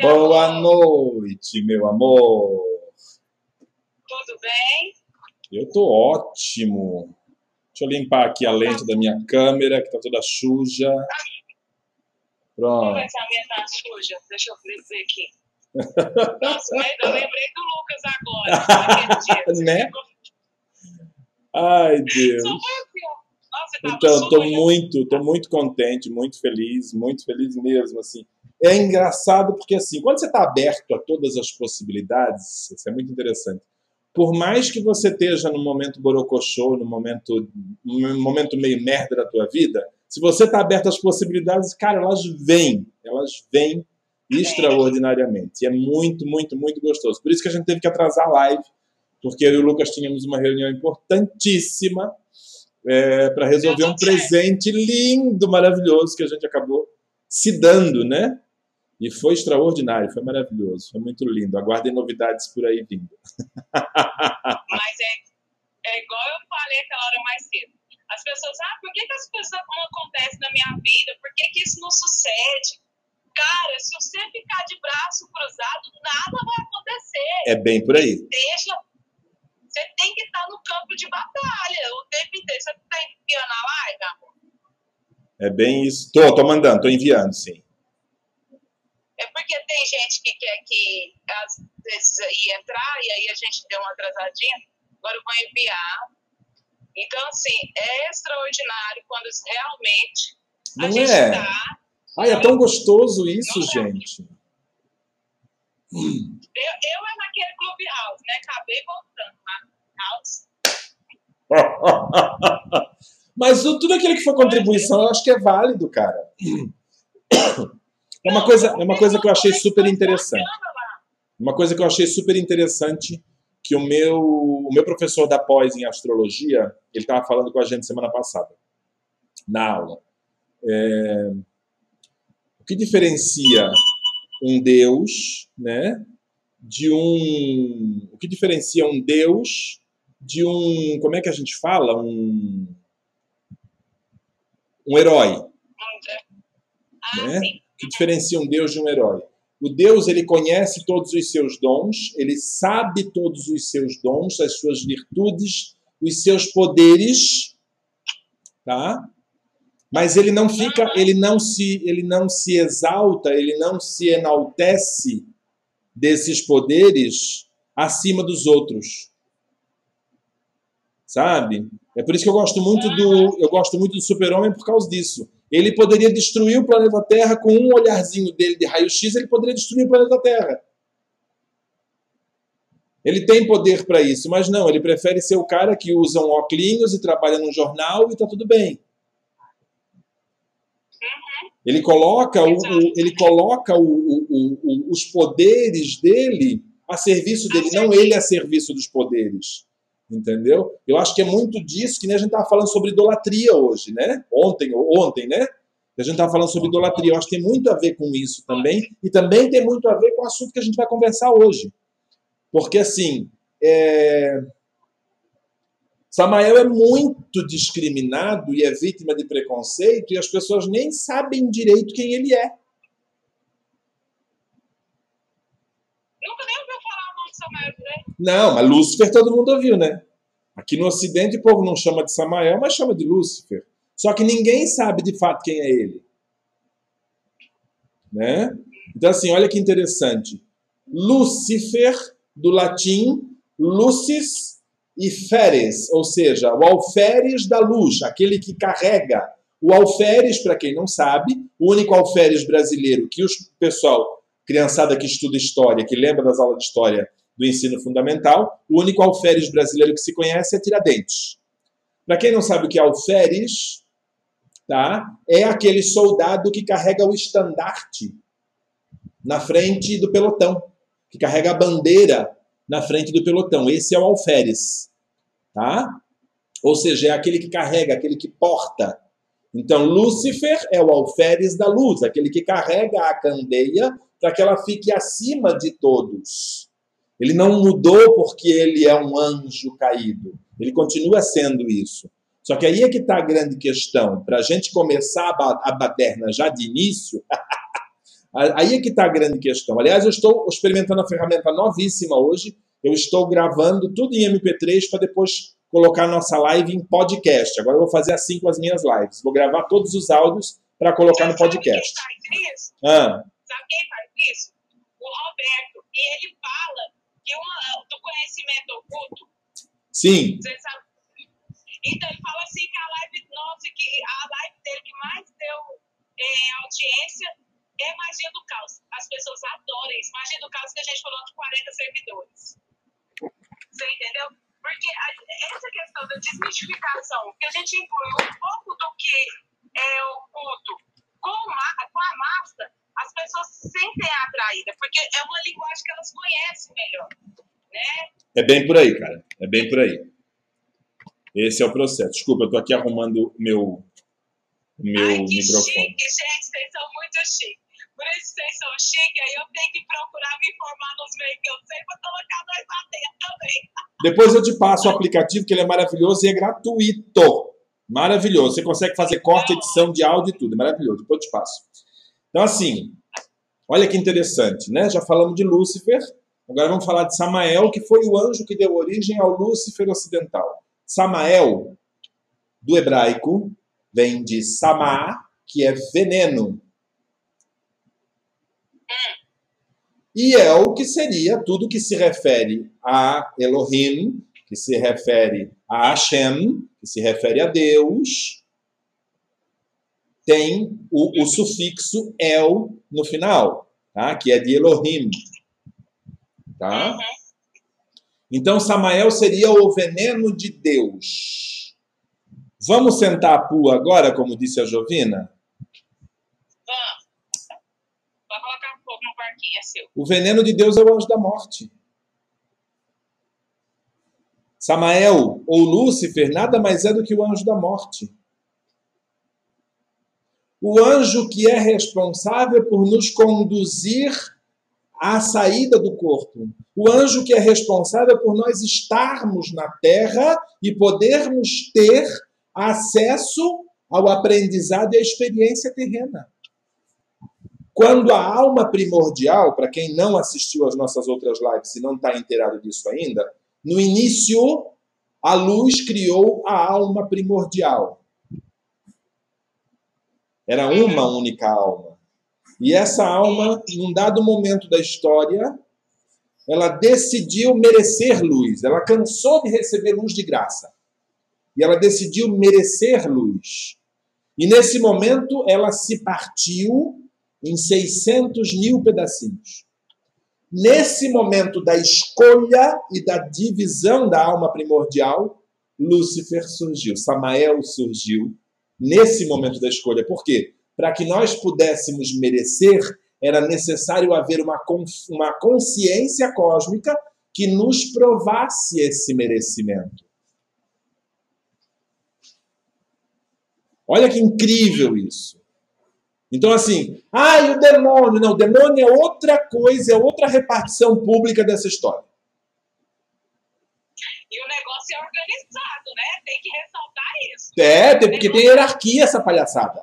Boa noite, meu amor. Tudo bem? Eu tô ótimo. Deixa eu limpar aqui a lente da minha câmera, que tá toda suja. Como Pronto. é que a minha tá suja? Deixa eu ver aqui. Nossa, mas eu lembrei do Lucas agora. dia. Né? Ai, Deus. Assim. Nossa, Então, tô muito, tô muito contente, muito feliz, muito feliz mesmo, assim. É engraçado porque, assim, quando você está aberto a todas as possibilidades, isso é muito interessante. Por mais que você esteja no momento borocochô, no momento, num momento meio merda da tua vida, se você está aberto às possibilidades, cara, elas vêm, elas vêm extraordinariamente. E é muito, muito, muito gostoso. Por isso que a gente teve que atrasar a live, porque eu e o Lucas tínhamos uma reunião importantíssima para resolver um presente lindo, maravilhoso que a gente acabou se dando, né? E foi extraordinário, foi maravilhoso, foi muito lindo. Aguardem novidades por aí vindo. Mas é, é igual eu falei aquela hora mais cedo. As pessoas, ah, por que, que as coisas não acontecem na minha vida? Por que, que isso não sucede? Cara, se você ficar de braço cruzado, nada vai acontecer. É bem por aí. Deixa. Você tem que estar no campo de batalha o tempo inteiro. Você está enviando a live, amor? É bem isso. Tô, tô mandando, tô enviando, sim. É porque tem gente que quer que às vezes ia entrar e aí a gente deu uma atrasadinha. Agora eu vou enviar. Então, assim, é extraordinário quando realmente a Não gente é? tá. Ai, é tão gostoso isso, é. gente. Eu, eu é naquele Clube House, né? Acabei voltando na House. Mas tudo aquilo que for contribuição, eu acho que é válido, cara. É uma coisa, é uma coisa que eu achei super interessante. Uma coisa que eu achei super interessante que o meu, o meu professor da pós em astrologia, ele estava falando com a gente semana passada, na aula. É, o que diferencia um Deus, né, de um... O que diferencia um Deus de um... Como é que a gente fala? Um... Um herói Ah, né? sim. Que diferencia um Deus de um herói. O Deus ele conhece todos os seus dons, ele sabe todos os seus dons, as suas virtudes, os seus poderes, tá? Mas ele não fica, ele não se, ele não se exalta, ele não se enaltece desses poderes acima dos outros. Sabe? É por isso que eu gosto muito do, eu gosto muito do Super-Homem por causa disso. Ele poderia destruir o planeta Terra com um olharzinho dele de raio-x, ele poderia destruir o planeta Terra. Ele tem poder para isso, mas não, ele prefere ser o cara que usa um óculos e trabalha num jornal e tá tudo bem. Ele coloca, o, o- ele coloca o- o- os poderes dele a serviço dele, não ele a serviço dos poderes. Entendeu? Eu acho que é muito disso que nem a gente estava falando sobre idolatria hoje, né? Ontem, ontem, né? A gente estava falando sobre idolatria. Eu acho que tem muito a ver com isso também. E também tem muito a ver com o assunto que a gente vai conversar hoje. Porque, assim, é... Samael é muito discriminado e é vítima de preconceito e as pessoas nem sabem direito quem ele é. Nunca nem ouviu Não, mas Lúcifer todo mundo ouviu, né? Aqui no Ocidente o povo não chama de Samael, mas chama de Lúcifer. Só que ninguém sabe de fato quem é ele. Né? Então, assim, olha que interessante. Lúcifer, do latim, lucis e feres, ou seja, o alferes da luz, aquele que carrega. O alferes, para quem não sabe, o único alferes brasileiro que o pessoal, criançada que estuda história, que lembra das aulas de história do ensino fundamental, o único alferes brasileiro que se conhece é Tiradentes. Para quem não sabe o que é alferes, tá? é aquele soldado que carrega o estandarte na frente do pelotão, que carrega a bandeira na frente do pelotão. Esse é o alferes. Tá? Ou seja, é aquele que carrega, aquele que porta. Então, Lúcifer é o alferes da luz, aquele que carrega a candeia para que ela fique acima de todos. Ele não mudou porque ele é um anjo caído. Ele continua sendo isso. Só que aí é que está a grande questão. Para a gente começar a baderna já de início, Aí é que está a grande questão. Aliás, eu estou experimentando a ferramenta novíssima hoje. Eu estou gravando tudo em MP3 para depois colocar nossa live em podcast. Agora eu vou fazer assim com as minhas lives. Vou gravar todos os áudios para colocar no podcast. Sabe quem faz isso? Ah, Sabe quem faz isso? O Roberto. E ele fala que uma, do conhecimento oculto, sim, você sabe? Então ele fala assim que a live nossa, que a live dele que mais deu é, audiência é magia do caos. As pessoas adoram isso. Magia do caos que a gente falou de 40 servidores. Você entendeu? Porque a- essa questão da desmistificação, que a gente inclui um pouco do que é oculto com, ma- com a massa, as pessoas se sentem atraídas, porque é uma linguagem que elas conhecem melhor. Né? é bem por aí, cara. É bem por aí. Esse é o processo. Desculpa, eu estou aqui arrumando o meu, meu Ai, que microfone. chique, gente, vocês são muito chique. Por isso vocês são chique, aí eu tenho que procurar me informar nos meios que eu sei para colocar nós lá dentro também. Depois eu te passo o aplicativo, que ele é maravilhoso e é gratuito. Maravilhoso. Você consegue fazer corte, edição de áudio e tudo. É maravilhoso. Depois eu te passo. Então, assim, olha que interessante, né? Já falamos de Lúcifer. Agora vamos falar de Samael, que foi o anjo que deu origem ao Lúcifer ocidental. Samael, do hebraico, vem de Samá, que é veneno. E é o que seria tudo que se refere a Elohim, que se refere a Hashem, que se refere a Deus, tem o, o sufixo El no final, tá? que é de Elohim. Tá? Uhum. Então, Samael seria o veneno de Deus. Vamos sentar a pua agora, como disse a Jovina? Vamos. Vai colocar um pouco no parquinho, é seu. O veneno de Deus é o anjo da morte. Samael ou Lúcifer nada mais é do que o anjo da morte. O anjo que é responsável por nos conduzir à saída do corpo. O anjo que é responsável por nós estarmos na terra e podermos ter acesso ao aprendizado e à experiência terrena. Quando a alma primordial, para quem não assistiu às nossas outras lives e não está inteirado disso ainda, no início a luz criou a alma primordial. Era uma única alma. E essa alma, em um dado momento da história, ela decidiu merecer luz. Ela cansou de receber luz de graça. E ela decidiu merecer luz. E nesse momento ela se partiu em 600 mil pedacinhos. Nesse momento da escolha e da divisão da alma primordial, Lúcifer surgiu, Samael surgiu nesse momento da escolha. Por quê? Para que nós pudéssemos merecer, era necessário haver uma, uma consciência cósmica que nos provasse esse merecimento. Olha que incrível isso. Então, assim, ah, e o demônio? Não, o demônio é outra coisa, é outra repartição pública dessa história. E o negócio é organizado, né? Tem que ressaltar isso. É, porque tem hierarquia essa palhaçada.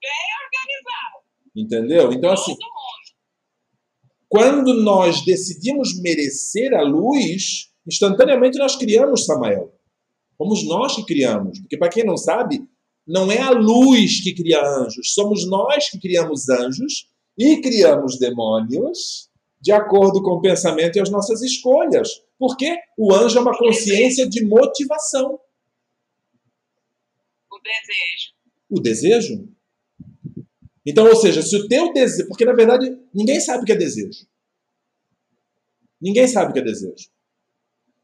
Bem organizado. Entendeu? Então, assim, quando nós decidimos merecer a luz, instantaneamente nós criamos Samael. Fomos nós que criamos. Porque, para quem não sabe, não é a luz que cria anjos, somos nós que criamos anjos e criamos demônios de acordo com o pensamento e as nossas escolhas. Porque o anjo é uma consciência de motivação. Desejo. O desejo. Então, ou seja, se o teu desejo. Porque, na verdade, ninguém sabe o que é desejo. Ninguém sabe o que é desejo.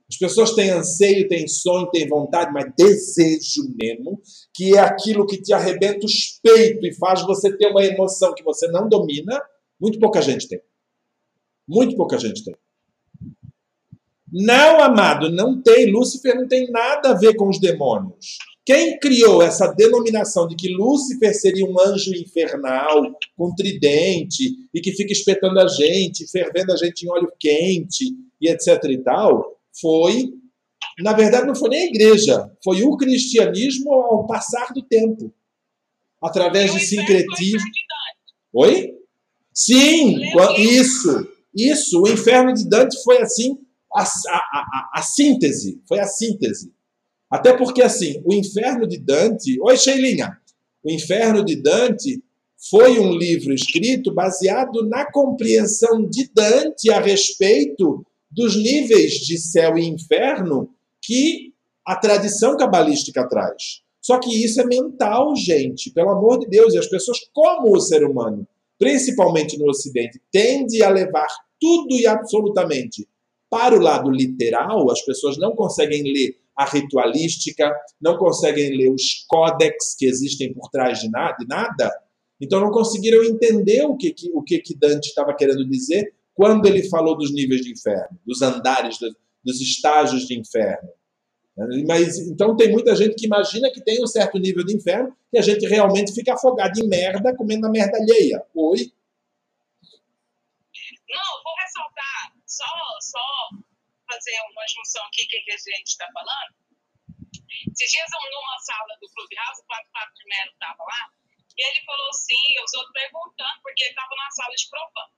As pessoas têm anseio, têm sonho, têm vontade, mas desejo mesmo, que é aquilo que te arrebenta os peitos e faz você ter uma emoção que você não domina, muito pouca gente tem. Muito pouca gente tem. Não, amado, não tem. Lúcifer não tem nada a ver com os demônios. Quem criou essa denominação de que Lúcifer seria um anjo infernal, com tridente, e que fica espetando a gente, fervendo a gente em óleo quente, e etc e tal, foi, na verdade, não foi nem a igreja, foi o cristianismo ao passar do tempo. Através o de inferno sincretismo. foi Oi? Sim, isso, isso. O inferno de Dante foi assim, a, a, a, a síntese, foi a síntese. Até porque, assim, o inferno de Dante. Oi, Sheilinha! O inferno de Dante foi um livro escrito baseado na compreensão de Dante a respeito dos níveis de céu e inferno que a tradição cabalística traz. Só que isso é mental, gente, pelo amor de Deus. E as pessoas, como o ser humano, principalmente no Ocidente, tende a levar tudo e absolutamente para o lado literal, as pessoas não conseguem ler a ritualística, não conseguem ler os códex que existem por trás de nada, de nada então não conseguiram entender o que, que o que, que Dante estava querendo dizer quando ele falou dos níveis de inferno, dos andares, dos estágios de inferno. Mas então tem muita gente que imagina que tem um certo nível de inferno e a gente realmente fica afogado em merda, comendo a merda alheia. Oi? Não, vou ressaltar, só, só fazer uma junção aqui que a gente está falando. Esses dias, numa sala do Clube House, o Pato Pato de Melo estava lá, e ele falou assim, os outros perguntando, porque ele estava na sala de provando.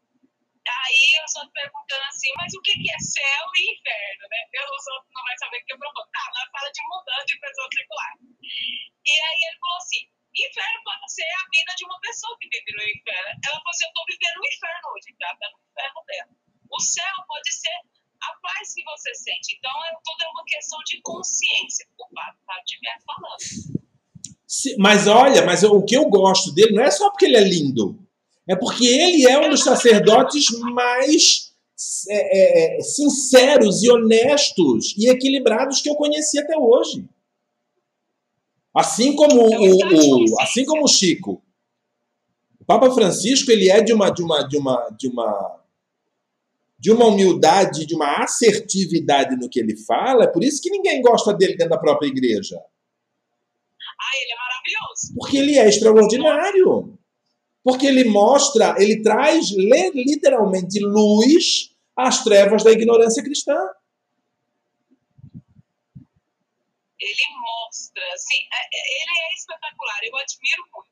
Aí os outros perguntando assim, mas o que, que é céu e inferno, né? Os outros não vão saber o que é provando. Tá, na sala de mudança de pessoa tripular. E aí ele falou assim, inferno pode ser a vida de uma pessoa que vive no inferno. Ela falou assim, eu estou vivendo o inferno hoje, tá? Tá no inferno dela. O céu pode ser a paz que você sente. Então, é, tudo é uma questão de consciência. O Pato tá estiver falando. Mas olha, mas o que eu gosto dele não é só porque ele é lindo, é porque ele é um dos sacerdotes mais é, é, é, sinceros e honestos e equilibrados que eu conheci até hoje. Assim como o, o, assim como o Chico. O Papa Francisco ele é de uma de uma de uma de uma de uma humildade, de uma assertividade no que ele fala, é por isso que ninguém gosta dele dentro da própria igreja. Ah, ele é maravilhoso. Porque ele é extraordinário. Porque ele mostra, ele traz literalmente luz às trevas da ignorância cristã. Ele mostra, assim, é, é, ele é espetacular, eu admiro muito.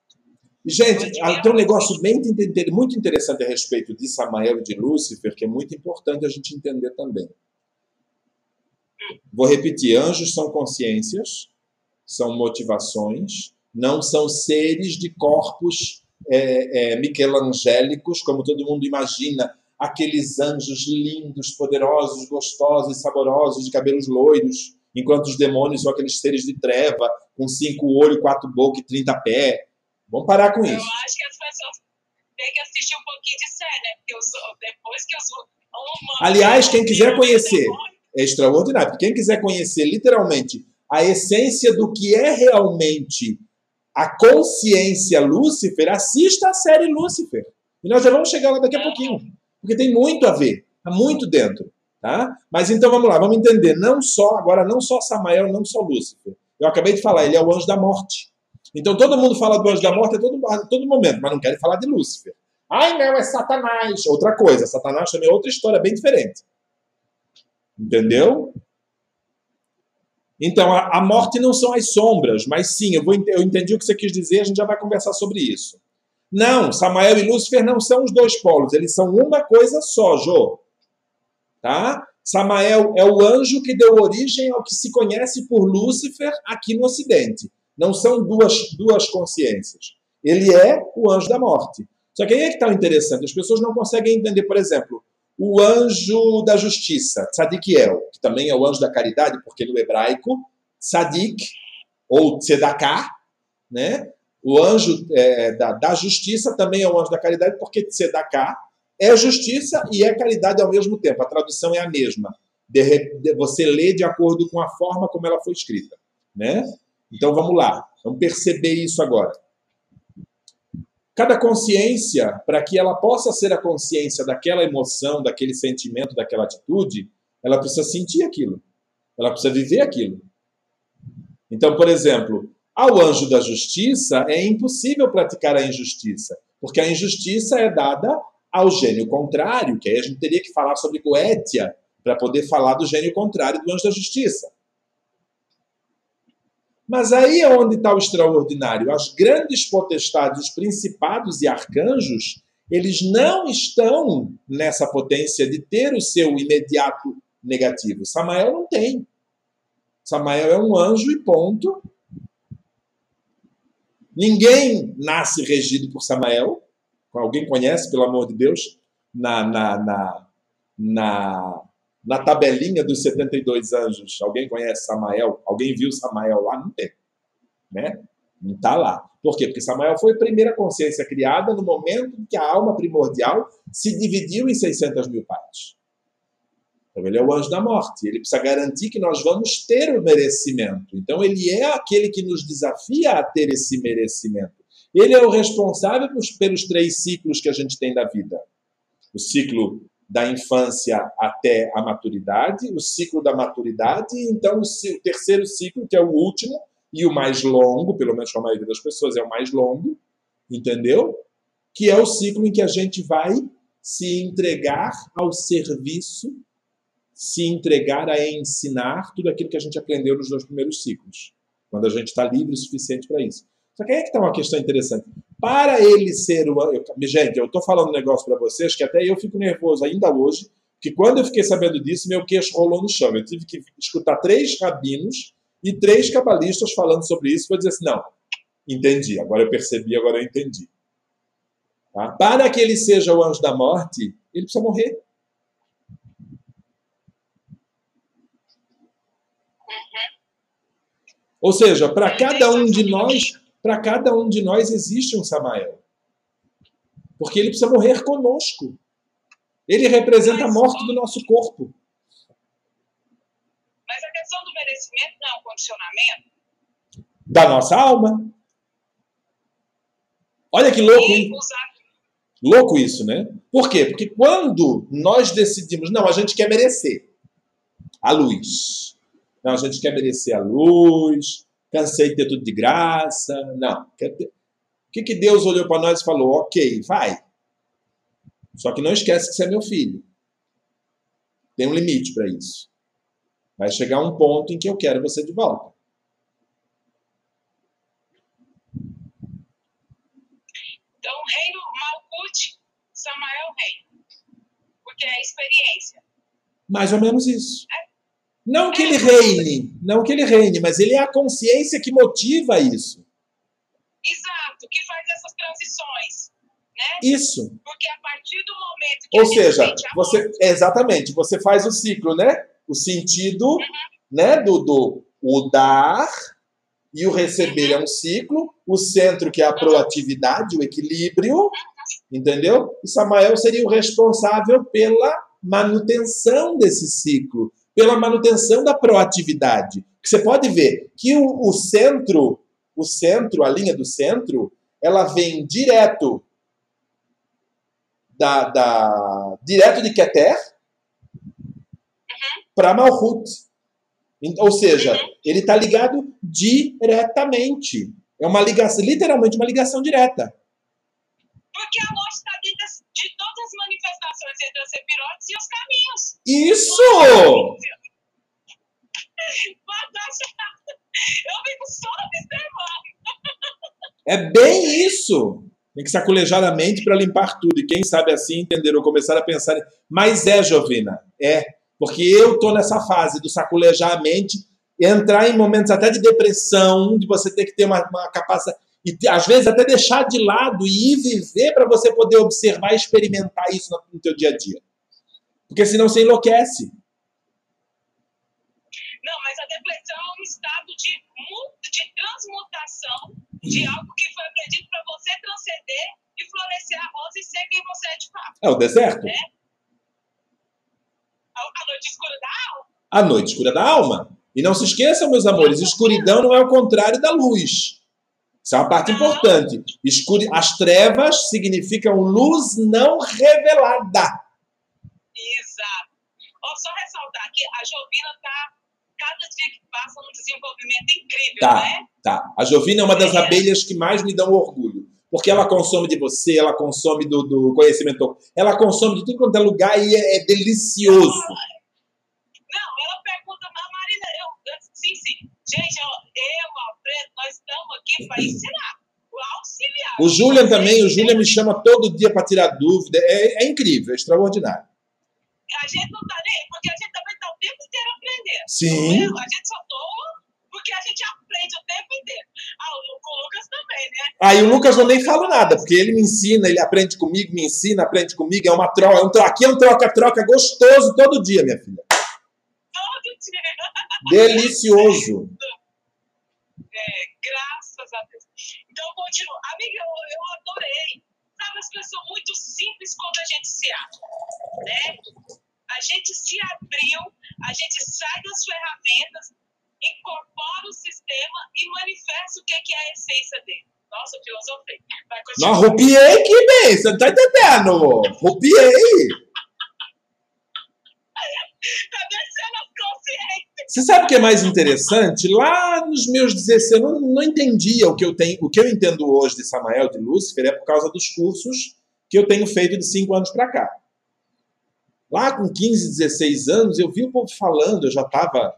Gente, tem um negócio bem, muito interessante a respeito de Samael e de Lúcifer, que é muito importante a gente entender também. Vou repetir: anjos são consciências, são motivações, não são seres de corpos é, é, michelangélicos, como todo mundo imagina, aqueles anjos lindos, poderosos, gostosos saborosos, de cabelos loiros, enquanto os demônios são aqueles seres de treva, com cinco olhos, quatro bocas e trinta pés. Vamos parar com isso. Eu acho que as pessoas têm que assistir um pouquinho de série, né? Porque eu depois que eu sou. Aliás, quem quiser conhecer, é extraordinário. Quem quiser conhecer literalmente a essência do que é realmente a consciência Lúcifer, assista a série Lúcifer. E nós já vamos chegar lá daqui a pouquinho. Porque tem muito a ver, está muito dentro. Tá? Mas então vamos lá, vamos entender. Não só, agora, não só Samael, não só Lúcifer. Eu acabei de falar, ele é o anjo da morte. Então todo mundo fala do anjo da morte a todo, a todo momento, mas não querem falar de Lúcifer. Ai, não, é Satanás. Outra coisa, Satanás também é outra história bem diferente. Entendeu? Então, a, a, morte não são as sombras, mas sim, eu, vou, eu entendi o que você quis dizer, a gente já vai conversar sobre isso. Não, Samael e Lúcifer não são os dois polos, eles são uma coisa só, Jô. Tá? Samael é o anjo que deu origem ao que se conhece por Lúcifer aqui no Ocidente. Não são duas, duas consciências. Ele é o anjo da morte. Só que aí é que está o interessante. As pessoas não conseguem entender, por exemplo, o anjo da justiça, Tzadikiel, que também é o anjo da caridade, porque no hebraico, Tzadik, ou Tzedaká, né? o anjo é, da, da, justiça também é o anjo da caridade, porque Tzedaká é justiça e é caridade ao mesmo tempo. A tradução é a mesma. De, de, você lê de acordo com a forma como ela foi escrita. Né? Então vamos lá, vamos perceber isso agora. Cada consciência, para que ela possa ser a consciência daquela emoção, daquele sentimento, daquela atitude, ela precisa sentir aquilo. Ela precisa viver aquilo. Então, por exemplo, ao anjo da justiça é impossível praticar a injustiça, porque a injustiça é dada ao gênio contrário, que aí a gente teria que falar sobre Goetia para poder falar do gênio contrário do anjo da justiça. Mas aí é onde está o extraordinário. As grandes potestades, os principados e arcanjos, eles não estão nessa potência de ter o seu imediato negativo. Samael não tem. Samael é um anjo e ponto. Ninguém nasce regido por Samael. Alguém conhece, pelo amor de Deus, na, na, na, na, na tabelinha dos 72 anjos? Alguém conhece Samael? Alguém viu Samael lá? Não tem. Né? Não está lá. Por quê? Porque Samael foi a primeira consciência criada no momento em que a alma primordial se dividiu em 600 mil partes. Então, ele é o anjo da morte. Ele precisa garantir que nós vamos ter o merecimento. Então, ele é aquele que nos desafia a ter esse merecimento. Ele é o responsável pelos três ciclos que a gente tem da vida: o ciclo da infância até a maturidade, o ciclo da maturidade, e então o terceiro ciclo, que é o último, e o mais longo, pelo menos para a maioria das pessoas, é o mais longo, entendeu? Que é o ciclo em que a gente vai se entregar ao serviço, se entregar a ensinar tudo aquilo que a gente aprendeu nos dois primeiros ciclos, quando a gente está livre o suficiente para isso. Só que aí é que está uma questão interessante. Para ele ser o. Eu, gente, eu estou falando um negócio para vocês que até eu fico nervoso ainda hoje, que quando eu fiquei sabendo disso, meu queixo rolou no chão. Eu tive que escutar três rabinos e três cabalistas falando sobre isso, para dizer assim, não, entendi, agora eu percebi, agora eu entendi. Tá? Para que ele seja o anjo da morte, ele precisa morrer. Ou seja, para cada um de nós, para cada um de nós existe um Samael. Porque ele precisa morrer conosco. Ele representa a morte do nosso corpo questão do merecimento não é um condicionamento? Da nossa alma. Olha que louco, hein? Louco isso, né? Por quê? Porque quando nós decidimos, não, a gente quer merecer a luz. Não, a gente quer merecer a luz, cansei de ter tudo de graça. Não. O que, que Deus olhou para nós e falou? Ok, vai. Só que não esquece que você é meu filho. Tem um limite para isso. Vai chegar um ponto em que eu quero você de volta. Então, o reino Malkut, Samael rei. Porque é a experiência. Mais ou menos isso. É. Não que ele reine, não que ele reine, mas ele é a consciência que motiva isso. Exato, que faz essas transições. Né? Isso. Porque a partir do momento que Ou seja, você morte, exatamente, você faz o ciclo, né? o sentido né, do, do o dar e o receber é um ciclo, o centro que é a proatividade, o equilíbrio, entendeu? E Samael seria o responsável pela manutenção desse ciclo, pela manutenção da proatividade. Você pode ver que o, o centro, o centro, a linha do centro, ela vem direto da, da direto de Keter, para Malhut. Ou seja, ele está ligado diretamente. É uma ligação, literalmente uma ligação direta. Porque a luz está dentro de todas as manifestações entre as sepirotes e os caminhos. Isso! Eu fico só observando. É bem isso. Tem que saculejar a mente para limpar tudo. E quem sabe assim entender ou começar a pensar. Mas é, Jovina, é. Porque eu estou nessa fase do saculejar a mente, entrar em momentos até de depressão, de você ter que ter uma, uma capacidade, e às vezes até deixar de lado e ir viver para você poder observar e experimentar isso no, teu dia a dia. Porque senão você enlouquece. Não, mas a depressão é um estado de, de transmutação de algo que foi aprendido para você transcender e florescer a rosa e ser quem você é de fato. É o deserto. Né? A noite escura da alma. A noite escura da alma. E não se esqueçam, meus amores, escuridão não é o contrário da luz. Isso é uma parte importante. Escuri... As trevas significam luz não revelada. Exato. Oh, só ressaltar que a Jovina está, cada dia que passa, um desenvolvimento incrível, tá, né? Tá. A Jovina é uma das é. abelhas que mais me dão orgulho porque ela consome de você, ela consome do, do conhecimento, ela consome de tudo quanto é lugar e é, é delicioso. Não, ela pergunta, Marina, eu, sim, sim, gente, eu, eu nós estamos aqui para ensinar, para auxiliar. O Julian também, o Julian me chama todo dia para tirar dúvida. É, é incrível, é extraordinário. A gente não está nem, porque a gente também está o tempo inteiro aprendendo. Sim. A gente só toa porque a gente aprende o tempo inteiro. Ah, o, o Lucas também, né? Aí ah, o Lucas eu nem falo nada, porque ele me ensina, ele aprende comigo, me ensina, aprende comigo, é uma troca, é um troca, aqui é um troca-troca gostoso todo dia, minha filha. Todo dia. Delicioso. É, graças a Deus. Então, continua. Amiga, eu, eu adorei. Sabe, as pessoas muito simples quando a gente se abre, né? A gente se abriu, a gente sai das ferramentas, incorpora o sistema e manifesta o que é a essência dele. Nossa, filosofei. Vai continuar. Não, rupiei que bem, você não tá entendendo. Rupiei. tá consciências. Você sabe o que é mais interessante? Lá nos meus 16, eu não, entendia o que eu tenho, o que eu entendo hoje de Samael, de Lúcifer, é por causa dos cursos que eu tenho feito de 5 anos para cá. Lá com 15, 16 anos, eu vi o povo falando, eu já estava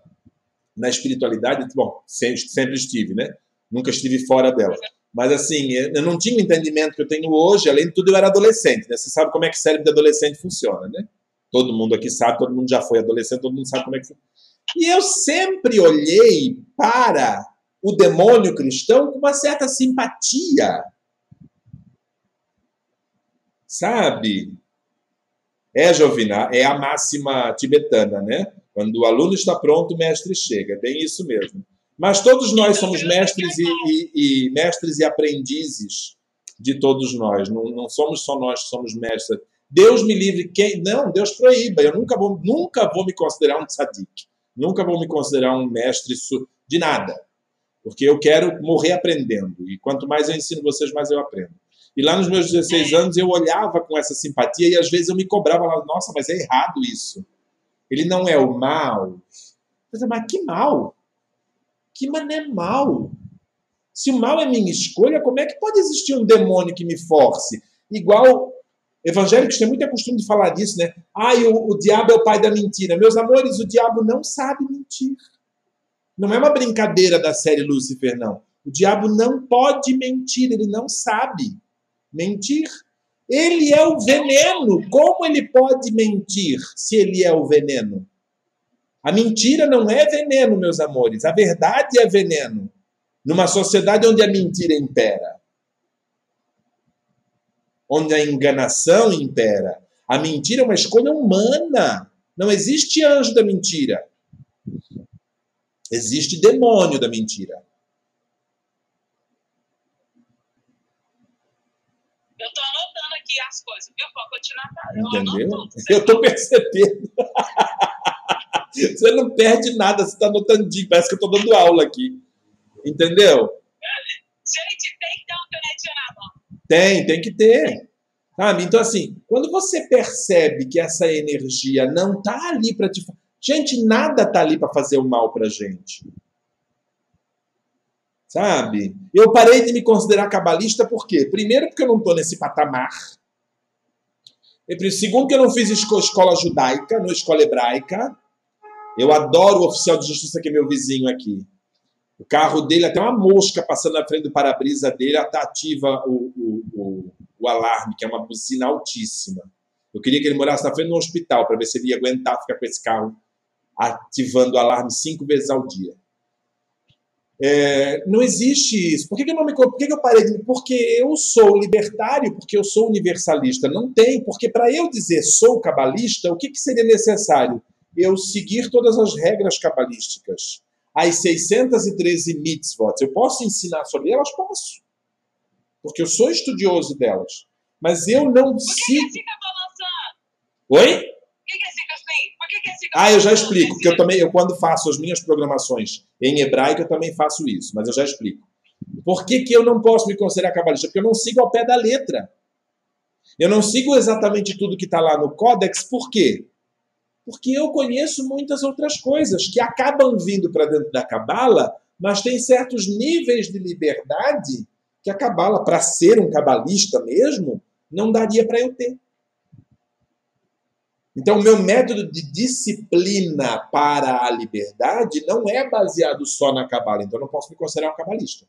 na espiritualidade, bom, sempre estive, né? Nunca estive fora dela. Mas assim, eu não tinha o entendimento que eu tenho hoje, além de tudo eu era adolescente, né? Você sabe como é que o cérebro de adolescente funciona, né? Todo mundo aqui sabe, todo mundo já foi adolescente, todo mundo sabe como é que funciona. E eu sempre olhei para o demônio cristão com uma certa simpatia. Sabe? É, Jovina, é a máxima tibetana, né? Quando o aluno está pronto, o mestre chega. Bem isso mesmo. Mas todos nós somos mestres e, e, e mestres e aprendizes de todos nós. Não, não, somos só nós que somos mestres. Deus me livre quem não, Deus proíba. Eu nunca vou, nunca vou me considerar um tzadik. Nunca vou me considerar um mestre de nada. Porque eu quero morrer aprendendo. E quanto mais eu ensino vocês, mais eu aprendo. E lá nos meus 16 anos eu olhava com essa simpatia e às vezes eu me cobrava lá, nossa, mas é errado isso. Ele não é o mal. Mas que mal? Que mané mal? Se o mal é minha escolha, como é que pode existir um demônio que me force? Igual evangélicos têm muito costume de falar disso, né? Ai, o, o diabo é o pai da mentira. Meus amores, o diabo não sabe mentir. Não é uma brincadeira da série Lúcifer, não. O diabo não pode mentir, ele não sabe mentir. Ele é o veneno. Como ele pode mentir se ele é o veneno? A mentira não é veneno, meus amores. A verdade é veneno. Numa sociedade onde a mentira impera, onde a enganação impera. A mentira é uma escolha humana. Não existe anjo da mentira. Existe demônio da mentira. Eu tô anotando aqui as coisas, viu? Pode continuar. Eu Entendeu? Eu tô percebendo. você não perde nada, você tá anotando, parece que eu tô dando aula aqui. Entendeu? Gente, tem que ter um canetinho na mão. Tem, tem que ter. Sabe? Então, assim, quando você percebe que essa energia não tá ali para te. Gente, nada tá ali para fazer o mal pra gente. Sabe? Eu parei de me considerar cabalista por quê? Primeiro, porque eu não estou nesse patamar. Segundo, que eu não fiz escola judaica, não escola hebraica. Eu adoro o oficial de justiça que é meu vizinho aqui. O carro dele, até uma mosca passando na frente do para-brisa dele, ativa o, o, o, o, alarme, que é uma buzina altíssima. Eu queria que ele morasse na frente do hospital para ver se ele ia aguentar ficar com esse carro ativando o alarme cinco vezes ao dia. É, não existe isso. Por que, que eu não me por que, que eu parei de Porque eu sou libertário, porque eu sou universalista. Não tem, porque para eu dizer sou cabalista, o que, que seria necessário? Eu seguir todas as regras cabalísticas. As 613 mitzvot, eu posso ensinar sobre elas? Posso. Porque eu sou estudioso delas. Mas eu não sigo. Oi? Ah, eu já explico, porque eu também, eu quando faço as minhas programações em hebraico, eu também faço isso, mas eu já explico. Por que, que eu não posso me considerar cabalista? Porque eu não sigo ao pé da letra. Eu não sigo exatamente tudo que está lá no códex, por quê? Porque eu conheço muitas outras coisas que acabam vindo para dentro da cabala, mas tem certos níveis de liberdade que a cabala, para ser um cabalista mesmo, não daria para eu ter. Então, o meu método de disciplina para a liberdade não é baseado só na cabala. Então, eu não posso me considerar um cabalista.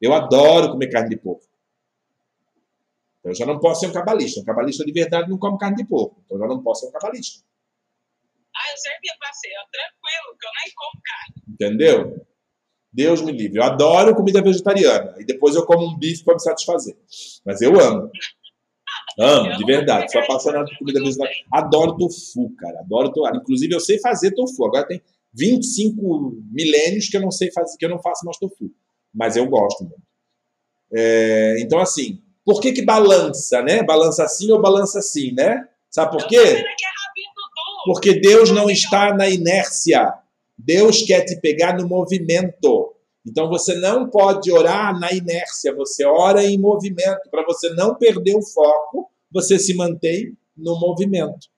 Eu adoro comer carne de porco. Então, eu já não posso ser um cabalista. Um cabalista de verdade não come carne de porco. Então, eu já não posso ser um cabalista. Ah, eu sempre passei, tranquilo, que eu nem como carne. Entendeu? Deus me livre. Eu adoro comida vegetariana. E depois eu como um bife para me satisfazer. Mas eu amo. Amo, de verdade. Sou apaixonado por comida vegetariana. Adoro tofu, cara. Adoro tofu. Inclusive, eu sei fazer tofu. Agora tem 25 milênios que eu não sei fazer, que eu não faço mais tofu. Mas eu gosto muito. É, então, assim, por que que balança, né? Balança assim ou balança assim, né? Sabe por quê? É Porque Deus não está na inércia. Deus quer te pegar no movimento. Então você não pode orar na inércia, você ora em movimento. Para você não perder o foco, você se mantém no movimento.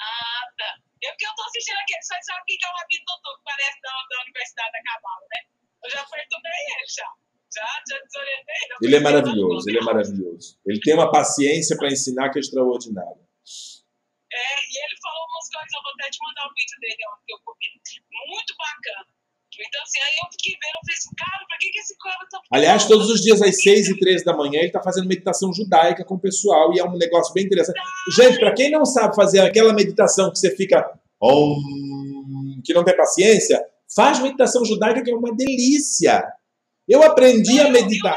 Ah, tá. Eu que eu tô assistindo aqui, você sabe que é o Rabino Dudu, que parece da, da Universidade da Cabala, né? Eu já perturbei ele já. Já, já desorientei. Ele é maravilhoso, ele é maravilhoso. Ele tem uma paciência para ensinar que é extraordinária. É, e ele falou umas coisas, eu vou até te mandar o vídeo dele, ó, que eu comi. Muito bacana. Então, assim, aí eu fiquei vendo, eu falei assim, cara, pra que, que esse cara tá Aliás, todos os dias às 6 e 13 da manhã ele está fazendo meditação judaica com o pessoal e é um negócio bem interessante. Gente, para quem não sabe fazer aquela meditação que você fica que não tem paciência, faz meditação judaica que é uma delícia. Eu aprendi a meditar. E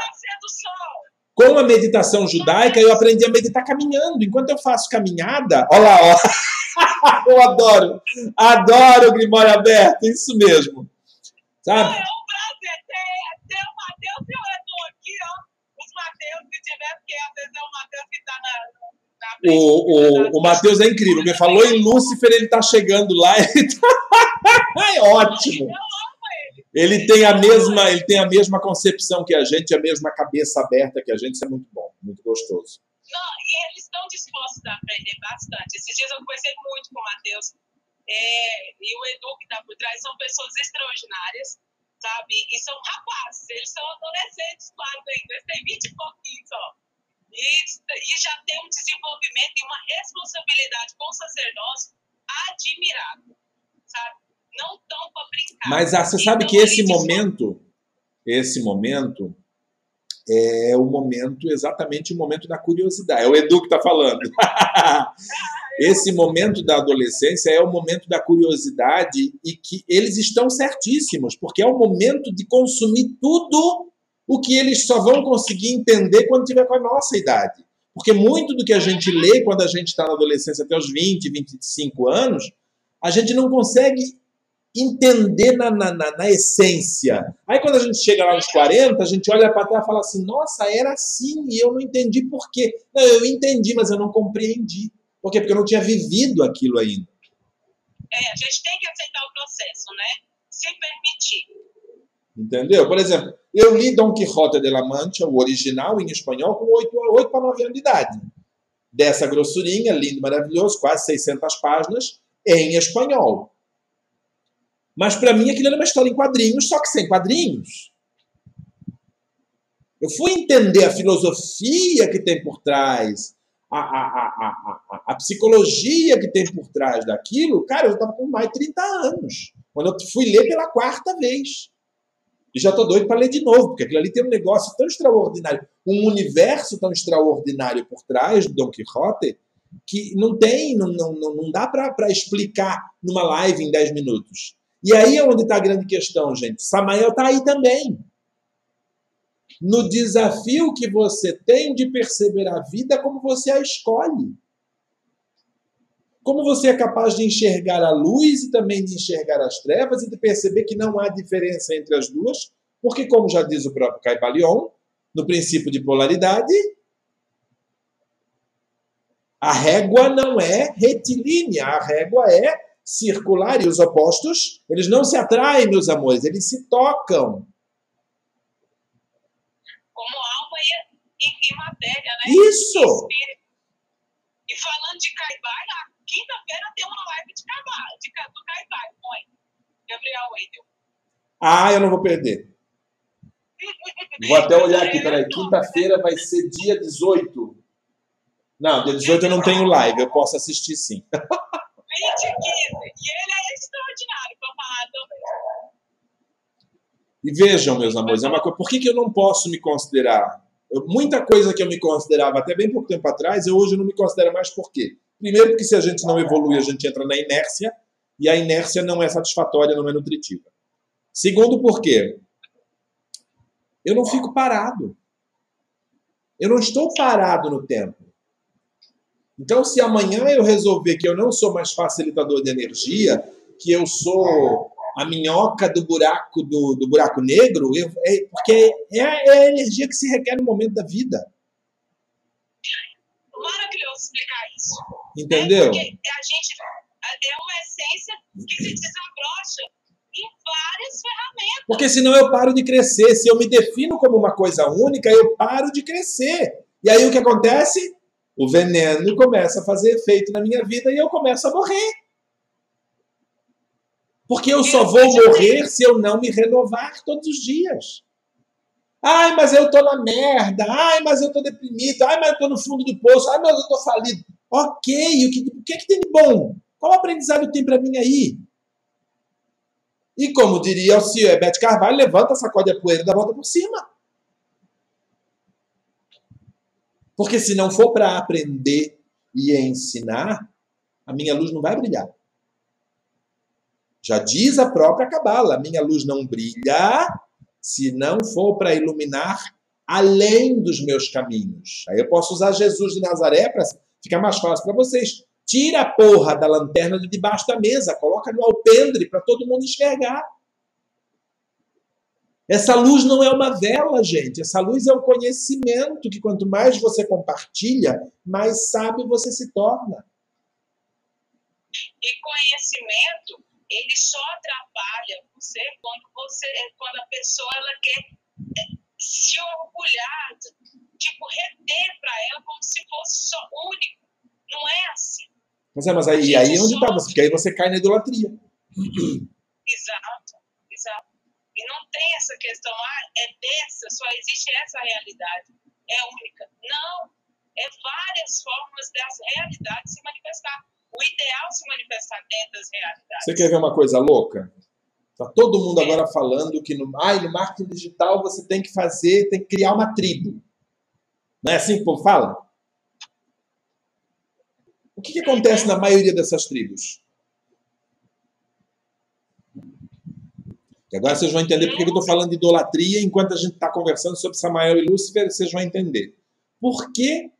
Com a meditação judaica, eu aprendi a meditar caminhando. Enquanto eu faço caminhada, olha lá, ó. Eu adoro. Adoro o Grimório aberto, isso mesmo. É um Sabe? prazer ter, ter o Matheus e o Edu aqui, ó. Os Matheus, se tiver, porque às vezes é o Matheus que tá na. O, o, o Matheus é incrível. Me falou em Lúcifer, ele tá chegando lá. Ele tá... É ótimo. Ele tem a mesma, ele tem a mesma concepção que a gente, a mesma cabeça aberta que a gente. Isso é muito bom, muito gostoso. Não, e eles estão dispostos a aprender bastante. Esses dias eu conversei muito com o Matheus é, e o Edu que está por trás. São pessoas extraordinárias, sabe? E são rapazes, eles são adolescentes quase ainda, eles têm 20 e pouquinhos só. E, e já tem um desenvolvimento e uma responsabilidade com o sacerdócio admirável, sabe? Não estão para brincar. Mas ah, você sabe Então, que esse momento, esse momento é o momento, exatamente o momento da curiosidade. É o Edu que está falando. esse momento da adolescência é o momento da curiosidade e que eles estão certíssimos, porque é o momento de consumir tudo o que eles só vão conseguir entender quando tiver com a nossa idade. Porque muito do que a gente lê quando a gente está na adolescência até os 20, 25 anos, a gente não consegue entender na, na, na, na essência. Aí quando a gente chega lá nos 40, a gente olha para trás e fala assim, nossa, era assim e eu não entendi por quê. Não, eu entendi, mas eu não compreendi. Por quê? Porque eu não tinha vivido aquilo ainda. É, a gente tem que aceitar o processo, né? Se permitir. Entendeu? Por exemplo, eu li Don Quixote de la Mancha, o original, em espanhol, com 8, 8 para 9 anos de idade. Dessa grossurinha, lindo, maravilhoso, quase 600 páginas, em espanhol. Mas para mim aquilo era uma história em quadrinhos, só que sem quadrinhos. Eu fui entender a filosofia que tem por trás, a, a, a, a, psicologia que tem por trás daquilo. Cara, eu estava com mais de 30 anos, quando eu fui ler pela quarta vez. E já estou doido para ler de novo, porque aquilo ali tem um negócio tão extraordinário, um universo tão extraordinário por trás do Don Quixote, que não tem, não, não, não dá para explicar numa live em 10 minutos. E aí é onde está a grande questão, gente. Samael está aí também. No desafio que você tem de perceber a vida como você a escolhe. Como você é capaz de enxergar a luz e também de enxergar as trevas e de perceber que não há diferença entre as duas, porque, como já diz o próprio Caibalion, no princípio de polaridade, a régua não é retilínea, a régua é circular e os opostos, eles não se atraem, meus amores, eles se tocam. Como alma e, e, e matéria, né? Isso! E. E falando de Caibai, na quinta-feira tem uma live de Caibai, de, do Caibai, mãe. Gabriel Wendel. Ah, eu não vou perder. Vou até olhar aqui, peraí. Quinta-feira vai ser dia 18. Não, dia 18 eu não tenho live, eu posso assistir sim. 20 e 15. Ele é extraordinário também. E vejam, meus amores, é uma coisa, por que, que eu não posso me considerar? Eu, muita coisa que eu me considerava até bem pouco tempo atrás, eu hoje não me considero mais por quê? Primeiro, porque se a gente não evolui, a gente entra na inércia, e a inércia não é satisfatória, não é nutritiva. Segundo, porque eu não fico parado. Eu não estou parado no tempo. Então, se amanhã eu resolver que eu não sou mais facilitador de energia, que eu sou a minhoca do buraco do, do buraco negro, eu, é, porque é, é, a energia que se requer no momento da vida. Maravilhoso explicar isso. Entendeu? É porque a gente é uma essência que se desabrocha em várias ferramentas. Porque senão eu paro de crescer. Se eu me defino como uma coisa única, eu paro de crescer. E aí o que acontece? O veneno começa a fazer efeito na minha vida e eu começo a morrer. Porque eu só vou morrer se eu não me renovar todos os dias. Ai, mas eu tô na merda. Ai, mas eu tô deprimido. Ai, mas eu tô no fundo do poço. Ai, mas eu tô falido. Ok, o que, o que, é que tem de bom? Qual aprendizado tem para mim aí? E como diria o senhor Bete Carvalho, levanta, sacode a poeira e dá volta por cima. Porque se não for para aprender e ensinar, a minha luz não vai brilhar. Já diz a própria Cabala: a minha luz não brilha se não for para iluminar além dos meus caminhos. Aí eu posso usar Jesus de Nazaré para ficar mais fácil para vocês. Tira a porra da lanterna de debaixo da mesa, coloca no alpendre para todo mundo enxergar. Essa luz não é uma vela, gente. Essa luz é um conhecimento que quanto mais você compartilha, mais sábio você se torna. E conhecimento ele só atrapalha você quando você quando a pessoa ela quer é, se orgulhar, tipo reter para ela como se fosse só único. Não é assim. Mas é, mas aí, aí é onde está você? Porque aí você cai na idolatria. Exato, exato. E não tem essa questão, ah, é dessa, só existe essa realidade, é única. Não, é várias formas dessa realidade se manifestar o ideal se manifestar dentro das realidades. Você quer ver uma coisa louca? Tá todo mundo agora falando que no, ah, no marketing digital você tem que fazer, tem que criar uma tribo. Não é assim que o povo fala? O que, que acontece na maioria dessas tribos? E agora vocês vão entender porque eu estou falando de idolatria enquanto a gente está conversando sobre Samael e Lúcifer, vocês vão entender. Por que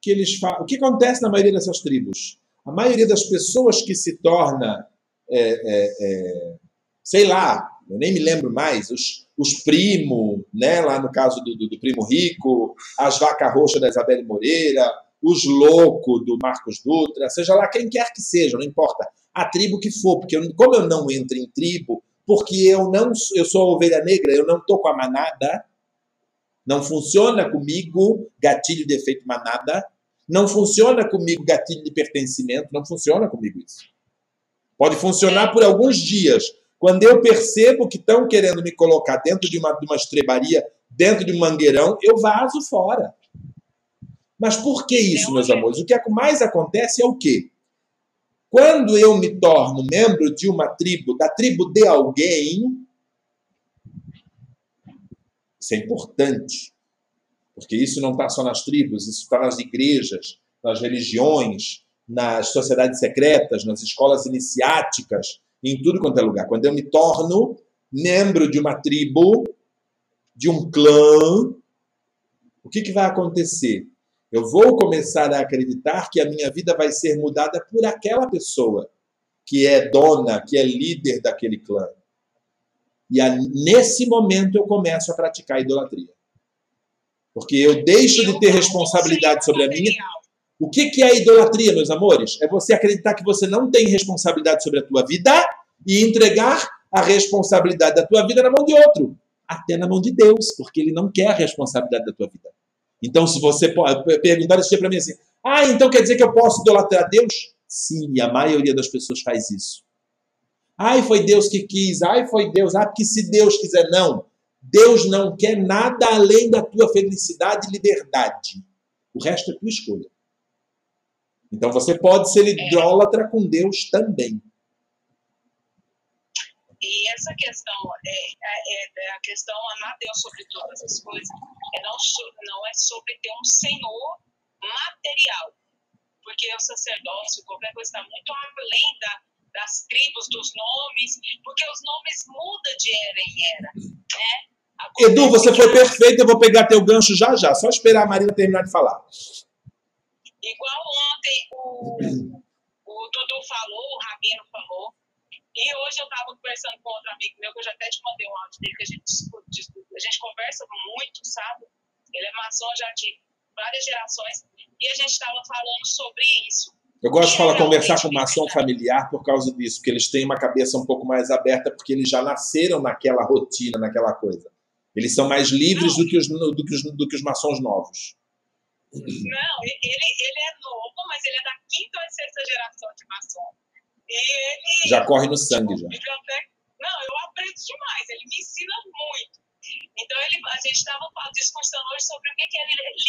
que eles falam. O que acontece na maioria dessas tribos? A maioria das pessoas que se torna, é, é, é, sei lá, eu nem me lembro mais, os, os primos, né, lá no caso do, do, do primo rico, as vaca roxa da Isabelle Moreira, os loucos do Marcos Dutra, seja lá quem quer que seja, não importa, a tribo que for, porque eu, como eu não entro em tribo, porque eu não eu sou a ovelha negra, eu não estou com a manada, não funciona comigo gatilho de efeito manada. Não funciona comigo gatilho de pertencimento. Não funciona comigo isso. Pode funcionar por alguns dias. Quando eu percebo que estão querendo me colocar dentro de uma, de uma estrebaria, dentro de um mangueirão, eu vazo fora. Mas por que isso, meus amores? O que mais acontece é o quê? Quando eu me torno membro de uma tribo, da tribo de alguém, isso é importante, porque isso não está só nas tribos, isso está nas igrejas, nas religiões, nas sociedades secretas, nas escolas iniciáticas, em tudo quanto é lugar. Quando eu me torno membro de uma tribo, de um clã, o que, que vai acontecer? Eu vou começar a acreditar que a minha vida vai ser mudada por aquela pessoa que é dona, que é líder daquele clã. E a, nesse momento eu começo a praticar idolatria. Porque eu deixo de ter responsabilidade sobre a minha. O que, que é idolatria, meus amores? É você acreditar que você não tem responsabilidade sobre a tua vida e entregar a responsabilidade da tua vida na mão de outro. Até na mão de Deus, porque ele não quer a responsabilidade da tua vida. Então, se você perguntar dia para mim assim, ah, então quer dizer que eu posso idolatrar Deus? Sim, a maioria das pessoas faz isso. Ai, foi Deus que quis. Ai, foi Deus. Ah, porque se Deus quiser, não. Deus não quer nada além da tua felicidade e liberdade. O resto é tua escolha. Então você pode ser idólatra com Deus também. E essa questão é, é, é, a questão amar Deus sobre todas as coisas é não, não é sobre ter um Senhor material, porque o sacerdócio, qualquer coisa está muito além da, das tribos, dos nomes, porque os nomes mudam de era em era, né? Edu, você foi perfeito, eu vou pegar teu gancho já já, só esperar a Marina terminar de falar. Igual ontem o, o Dudu falou, o Rabino falou, e hoje eu estava conversando com outro amigo meu, que eu já até te mandei um áudio dele, que a gente discute, a gente conversa muito, sabe? Ele é maçom já de várias gerações, e a gente estava falando sobre isso. Eu gosto de falar, conversar com maçom familiar por causa disso, porque eles têm uma cabeça um pouco mais aberta, porque eles já nasceram naquela rotina, naquela coisa. Eles são mais livres do que, os, do, que os, do que os maçons novos. Não, ele, ele é novo, mas ele é da quinta ou sexta geração de maçom. Ele, já corre no sangue, já. Não, eu aprendo demais, ele me ensina muito. Então, ele, a gente estava discutindo hoje sobre o que é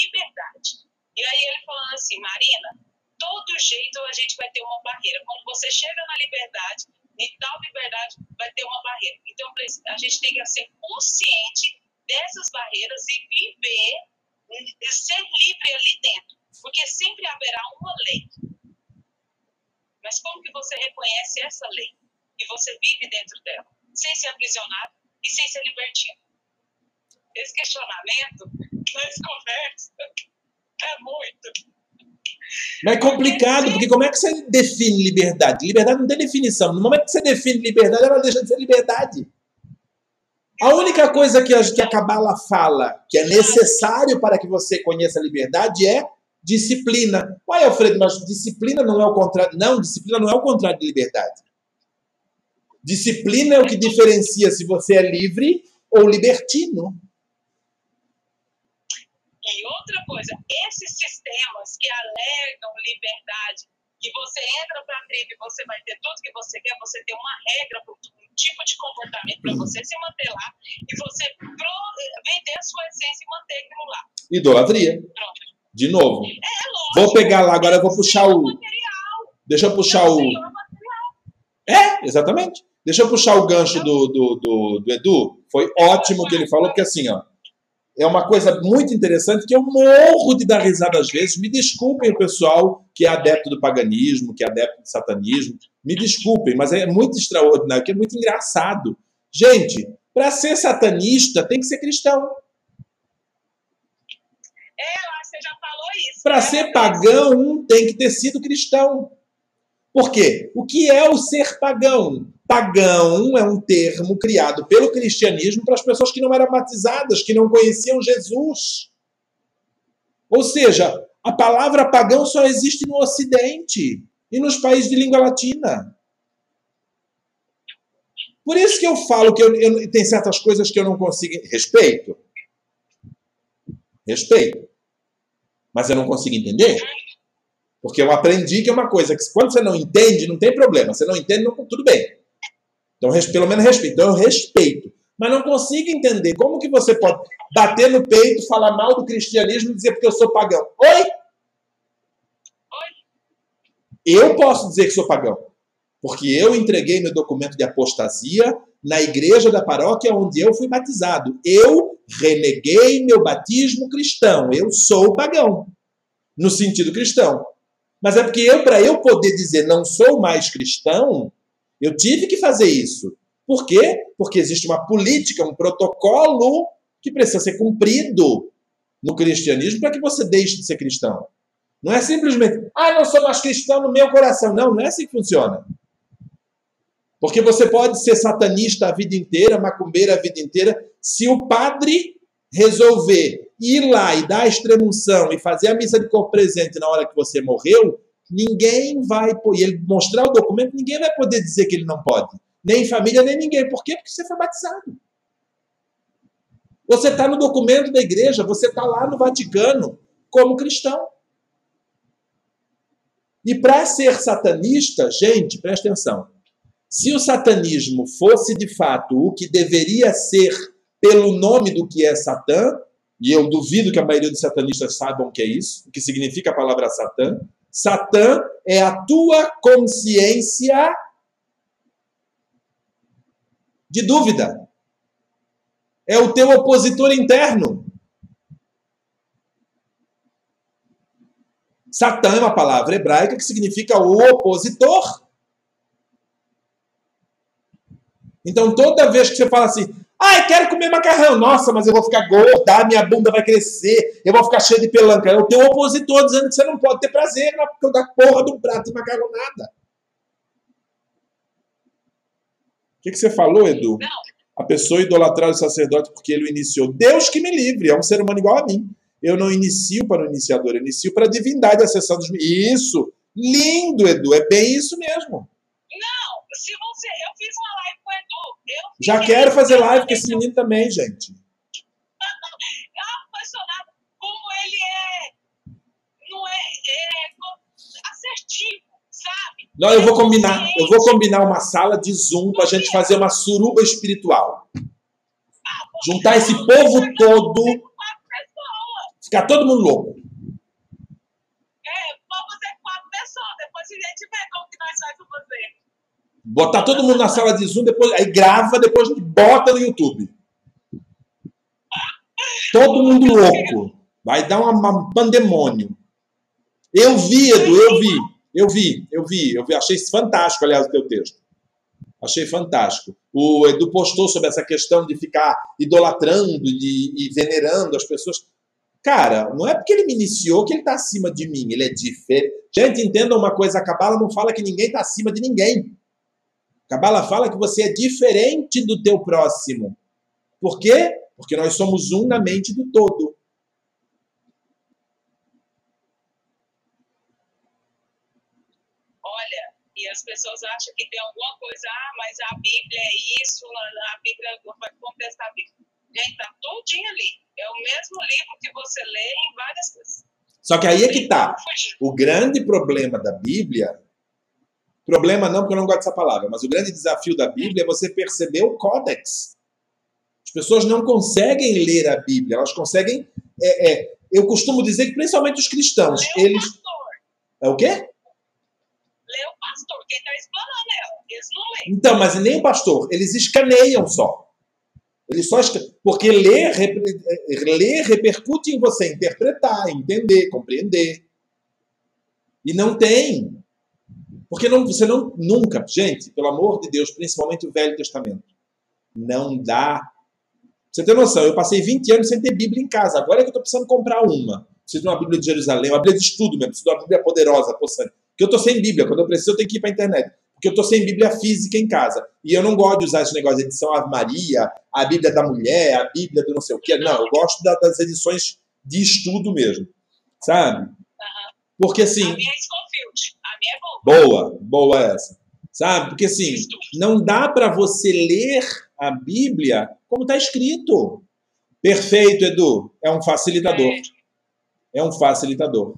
liberdade. E aí ele falando assim, Marina, todo jeito a gente vai ter uma barreira. Quando você chega na liberdade, em tal liberdade vai ter uma barreira. Então, a gente tem que ser consciente dessas barreiras e viver, ser livre ali dentro. Porque sempre haverá uma lei. Mas como que você reconhece essa lei? E você vive dentro dela, sem ser aprisionado e sem ser libertino? Esse questionamento, nós conversa, é muito. Mas é complicado, porque como é que você define liberdade? Liberdade não tem definição. No momento que você define liberdade, ela deixa de ser liberdade. A única coisa que a, que a Kabbalah fala que é necessário para que você conheça a liberdade é disciplina. Uai, Alfredo, mas disciplina não é o contrário. Não, disciplina não é o contrário de liberdade. Disciplina é o que diferencia se você é livre ou libertino. E outra coisa, esses sistemas que alegam liberdade, que você entra para a tribo e você vai ter tudo que você quer, você tem uma regra, um tipo de comportamento para você se manter lá e você vender a sua essência e manter aquilo lá. Idolatria. Pronto. De novo. É, lógico. Vou pegar lá, agora eu vou puxar o. Deixa eu puxar o. É, exatamente. Deixa eu puxar o gancho do, do, do, do Edu. Foi ótimo o que ele falou, porque assim, ó é uma coisa muito interessante que eu morro de dar risada às vezes. Me desculpem o pessoal que é adepto do paganismo, que é adepto do satanismo. Me desculpem, mas é muito extraordinário, que é muito engraçado. Gente, para ser satanista tem que ser cristão. É, você já falou isso. Para ser pagão tem que ter sido cristão. Por quê? O que é o ser pagão? Pagão é um termo criado pelo cristianismo para as pessoas que não eram batizadas, que não conheciam Jesus. Ou seja, a palavra pagão só existe no Ocidente e nos países de língua latina. Por isso que eu falo que eu, eu, tem certas coisas que eu não consigo. Respeito. Respeito. Mas eu não consigo entender. Porque eu aprendi que é uma coisa que quando você não entende, não tem problema. Você não entende, não, tudo bem. Então, pelo menos respeito. Então, eu respeito. Mas não consigo entender como que você pode bater no peito, falar mal do cristianismo e dizer porque eu sou pagão. Oi? Eu posso dizer que sou pagão. Porque eu entreguei meu documento de apostasia na igreja da paróquia onde eu fui batizado. Eu reneguei meu batismo cristão. Eu sou pagão. No sentido cristão. Mas é porque eu, para eu poder dizer não sou mais cristão, eu tive que fazer isso. Por quê? Porque existe uma política, um protocolo que precisa ser cumprido no cristianismo para que você deixe de ser cristão. Não é simplesmente, ah, não sou mais cristão no meu coração. Não, não é assim que funciona. Porque você pode ser satanista a vida inteira, macumbeira a vida inteira, se o padre resolver ir lá e dar a extremunção e fazer a missa de corpo presente na hora que você morreu, ninguém vai, e ele mostrar o documento, ninguém vai poder dizer que ele não pode. Nem família, nem ninguém. Por quê? Porque você foi batizado. Você está no documento da igreja, você está lá no Vaticano como cristão. E para ser satanista, gente, presta atenção. Se o satanismo fosse de fato o que deveria ser pelo nome do que é Satã, e eu duvido que a maioria dos satanistas saibam o que é isso, o que significa a palavra Satã. Satã é a tua consciência de dúvida. É o teu opositor interno. Satã é uma palavra hebraica que significa o opositor. Então, toda vez que você fala assim, Ai, quero comer macarrão. Nossa, mas eu vou ficar gorda, minha bunda vai crescer, eu vou ficar cheio de pelanca. É o teu opositor dizendo que você não pode ter prazer na porra do prato de macarronada. O que, que você falou, Edu? Não. A pessoa idolatrar o sacerdote porque ele o iniciou. Deus que me livre, é um ser humano igual a mim. Eu não inicio para o iniciador, eu inicio para a divindade acessando os... Isso! Lindo, Edu, é bem isso mesmo. Não, se você. Eu fiz uma Edu. Eu Já quero fazer live com esse menino também, gente. apaixonada como ele é. Não é, é assertivo, sabe? Não, eu vou combinar. Eu vou combinar uma sala de Zoom para a gente fazer uma suruba espiritual. Juntar esse povo todo, ficar todo mundo louco. Botar todo mundo na sala de Zoom, depois, aí grava, depois bota no YouTube. Todo mundo louco. Vai dar um pandemônio. Eu vi, Edu, eu vi. Eu vi, eu vi, eu vi. Achei fantástico, aliás, o teu texto. Achei fantástico. O Edu postou sobre essa questão de ficar idolatrando e venerando as pessoas. Cara, não é porque ele me iniciou que ele está acima de mim. Ele é diferente. Gente, entenda uma coisa: a Cabala não fala que ninguém está acima de ninguém. A Cabala fala que você é diferente do teu próximo. Por quê? Porque nós somos um na mente do todo. Olha, e as pessoas acham que tem alguma coisa, ah, mas a Bíblia é isso, a Bíblia vai contestar a Bíblia. Gente, tá tudinho ali. É o mesmo livro que você lê em várias coisas. Só que aí é que tá. O grande problema da Bíblia, problema não porque eu não gosto dessa palavra, mas o grande desafio da Bíblia é você perceber o códex. As pessoas não conseguem ler a Bíblia, elas conseguem. é, é, eu costumo dizer que principalmente os cristãos, o eles. pastor. É o quê? Lê o pastor. Quem tá explanando ela. Eles não leem. Então, mas nem o pastor, eles escaneiam só. Eles só esca... Porque ler, ler repercute em você interpretar, entender, compreender. E não tem. Porque não, você não nunca, gente, pelo amor de Deus, principalmente o Velho Testamento, não dá. Você tem noção? Eu passei 20 anos sem ter Bíblia em casa. Agora é que eu estou precisando comprar uma. Preciso de uma Bíblia de Jerusalém, uma Bíblia de estudo mesmo. Preciso de uma Bíblia poderosa, possante. Porque eu estou sem Bíblia. Quando eu preciso, eu tenho que ir para a internet. Porque eu estou sem Bíblia física em casa. E eu não gosto de usar esse negócio de edição Ave Maria, a Bíblia da mulher, a Bíblia do não sei o quê. Não, eu gosto da- das edições de estudo mesmo. Sabe? Porque assim. A minha é minha é boa. Boa, boa essa. Sabe? Porque assim, não dá para você ler a Bíblia como está escrito. Perfeito, Edu. É um facilitador. É um facilitador.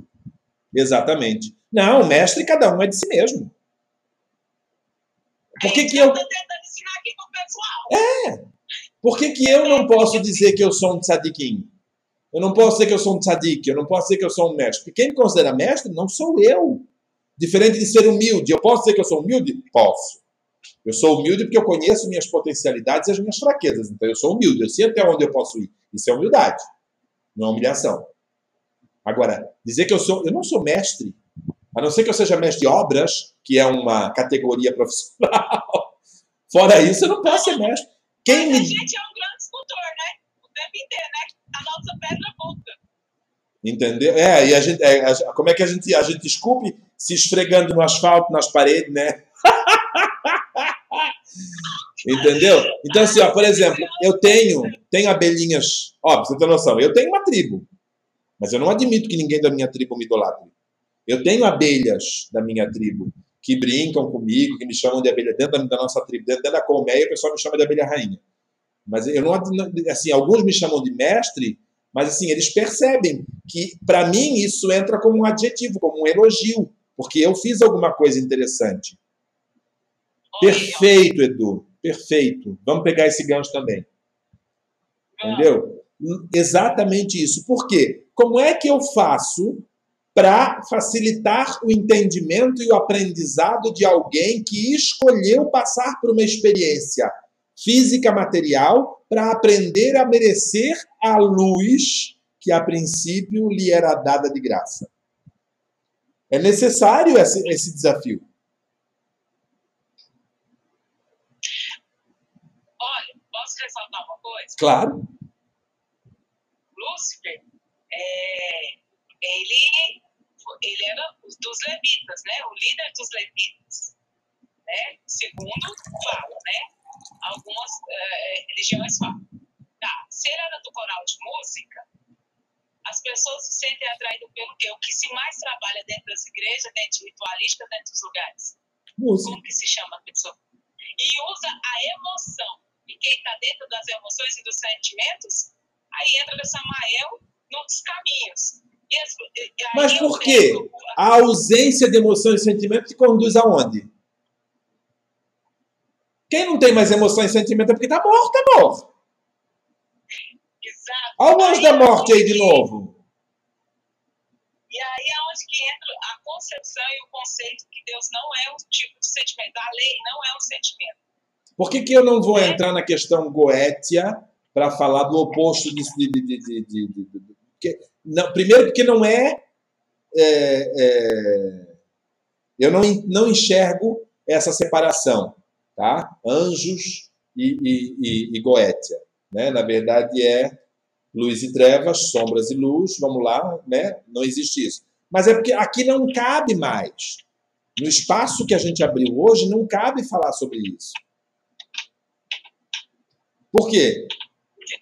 Exatamente. Não, mestre, cada um é de si mesmo. Por que, que eu, pessoal. por que, que eu não posso dizer que eu sou um tzadikim? Eu não posso dizer que eu sou um tzadik, eu não posso dizer que eu sou um mestre. Porque quem me considera mestre não sou eu. Diferente de ser humilde. Eu posso dizer que eu sou humilde? Posso. Eu sou humilde porque eu conheço minhas potencialidades e as minhas fraquezas. Então eu sou humilde. Eu sei até onde eu posso ir. Isso é humildade. Não é humilhação. Agora, dizer que eu sou. Eu não sou mestre. A não ser que eu seja mestre de obras, que é uma categoria profissional. Fora isso, eu não posso ser mestre. Quem Mas a me. gente é um grande escultor, né? O tempo inteiro, né? A nossa pedra volta. Entendeu? É, e a gente. é, a- como é que a gente, a gente esculpe? Se esfregando no asfalto, nas paredes, né? Entendeu? Então, assim, ó, por exemplo, eu tenho, tenho abelhinhas. Ó, pra você ter noção, eu tenho uma tribo. Mas eu não admito que ninguém da minha tribo me idolatre. Eu tenho abelhas da minha tribo que brincam comigo, que me chamam de abelha dentro da, nossa tribo, dentro, dentro da colmeia, o pessoal me chama de abelha rainha. Mas eu não, assim, alguns me chamam de mestre, mas assim, eles percebem que para mim isso entra como um adjetivo, como um elogio, porque eu fiz alguma coisa interessante. Olha, Perfeito, Edu. Perfeito. Vamos pegar esse gancho também. ó. Entendeu? Exatamente isso. Por quê? Como é que eu faço para facilitar o entendimento e o aprendizado de alguém que escolheu passar por uma experiência física material para aprender a merecer a luz que a princípio lhe era dada de graça. É necessário esse, esse desafio. Olha, posso ressaltar uma coisa? Claro. Lúcifer, é, ele, ele era dos levitas, né? O líder dos levitas, né? Segundo fala, né? algumas é, religiões falam. Tá, se ele era do coral de música, as pessoas se sentem atraídas pelo quê? O que se mais trabalha dentro das igrejas, dentro de ritualística, dentro dos lugares? Música. Como que se chama a pessoa? E usa a emoção. E quem está dentro das emoções e dos sentimentos, aí entra o Samael nos caminhos. Mas por quê? A ausência de emoções e sentimentos te conduz aonde? Quem não tem mais emoção e sentimento é porque está morto, amor. Exato. Olha o anjo da morte aí de novo. E aí é onde que entra a concepção e o conceito que Deus não é um tipo de sentimento. A lei não é um sentimento. Por que, que eu não vou entrar na questão goétia para falar do oposto de. de, de, de, de, de, de porque, não, primeiro, porque não é. é, é eu não, não enxergo essa separação tá? Anjos e, e, e, e Goétia, né? Na verdade é luz e trevas, sombras e luz, vamos lá, né? Não existe isso. Mas é porque aqui não cabe mais. No espaço que a gente abriu hoje, não cabe falar sobre isso. Por quê?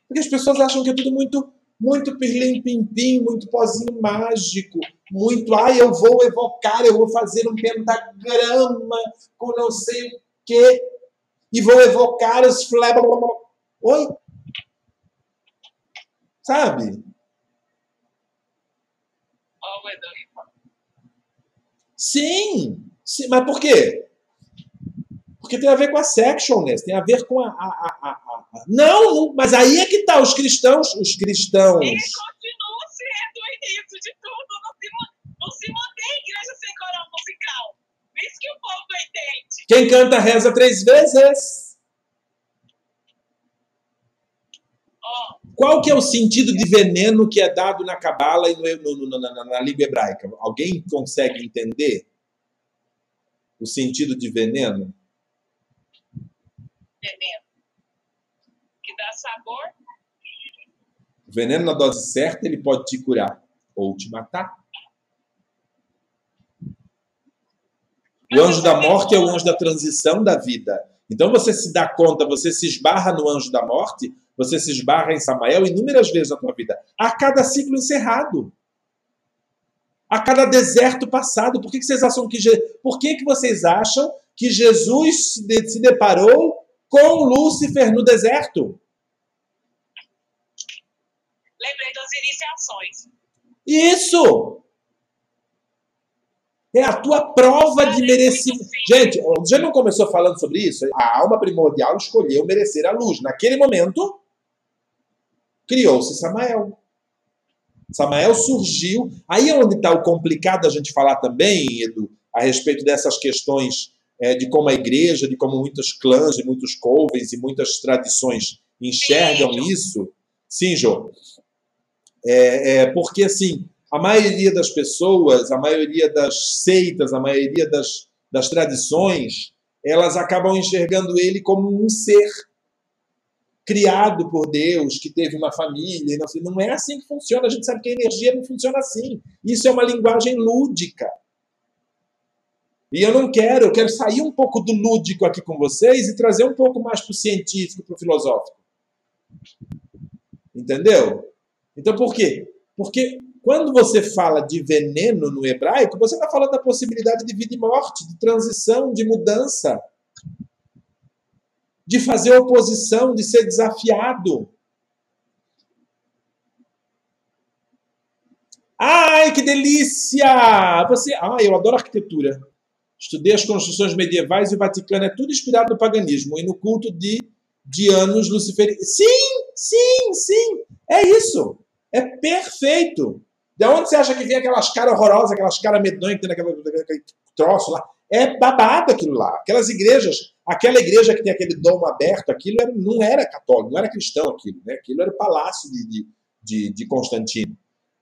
Porque as pessoas acham que é tudo muito muito pirlim-pim-pim, muito pozinho mágico, muito, ah, eu vou evocar, eu vou fazer um pentagrama com não sei o quê, e vou evocar os fleba. Oi? Sabe? Sim, sim, mas por quê? Porque tem a ver com a sexualness, tem a ver com a. a, a, a não, não, mas aí é que está os cristãos, os cristãos. Ele continua sendo o início de tudo, não se, não se mantém igreja sem coral musical isso que o povo entende. Quem canta reza três vezes. Oh. Qual que é o sentido de veneno que é dado na cabala e no, no, na, na língua hebraica? Alguém consegue entender o sentido de veneno? Veneno. Que dá sabor. O veneno na dose certa ele pode te curar ou te matar. O anjo da morte é o anjo da transição da vida. Então você se dá conta, você se esbarra no anjo da morte, você se esbarra em Samael inúmeras vezes na tua vida. A cada ciclo encerrado. A cada deserto passado. Por que, que vocês acham que Por que, que vocês acham que Jesus se deparou com Lúcifer no deserto? Lembrei das iniciações. Isso! É a tua prova de merecimento. Gente, já não começou falando sobre isso? A alma primordial escolheu merecer a luz. Naquele momento, criou-se Samael. Samael surgiu. Aí é onde está o complicado a gente falar também, Edu, a respeito dessas questões é, de como a igreja, de como muitos clãs, e muitos covens e muitas tradições enxergam isso. Sim, Jô. É, é, porque, assim, a maioria das pessoas, a maioria das seitas, a maioria das, das tradições, elas acabam enxergando ele como um ser criado por Deus, que teve uma família. Não, não é assim que funciona. A gente sabe que a energia não funciona assim. Isso é uma linguagem lúdica. E eu não quero, eu quero sair um pouco do lúdico aqui com vocês e trazer um pouco mais para o científico, para o filosófico. Entendeu? Então por quê? Porque quando você fala de veneno no hebraico, você está falando da possibilidade de vida e morte, de transição, de mudança, de fazer oposição, de ser desafiado. Ai, que delícia! Você, ah, eu adoro arquitetura. Estudei as construções medievais e o Vaticano é tudo inspirado no paganismo e no culto de de anos luciferianos. Sim, sim, sim. É isso. É perfeito. De onde você acha que vem aquelas caras horrorosas, aquelas caras medonhas que tem naquele troço lá? É babado aquilo lá. Aquelas igrejas, aquela igreja que tem aquele domo aberto, aquilo era, não era católico, não era cristão aquilo. Né? Aquilo era o palácio de, de, de Constantino.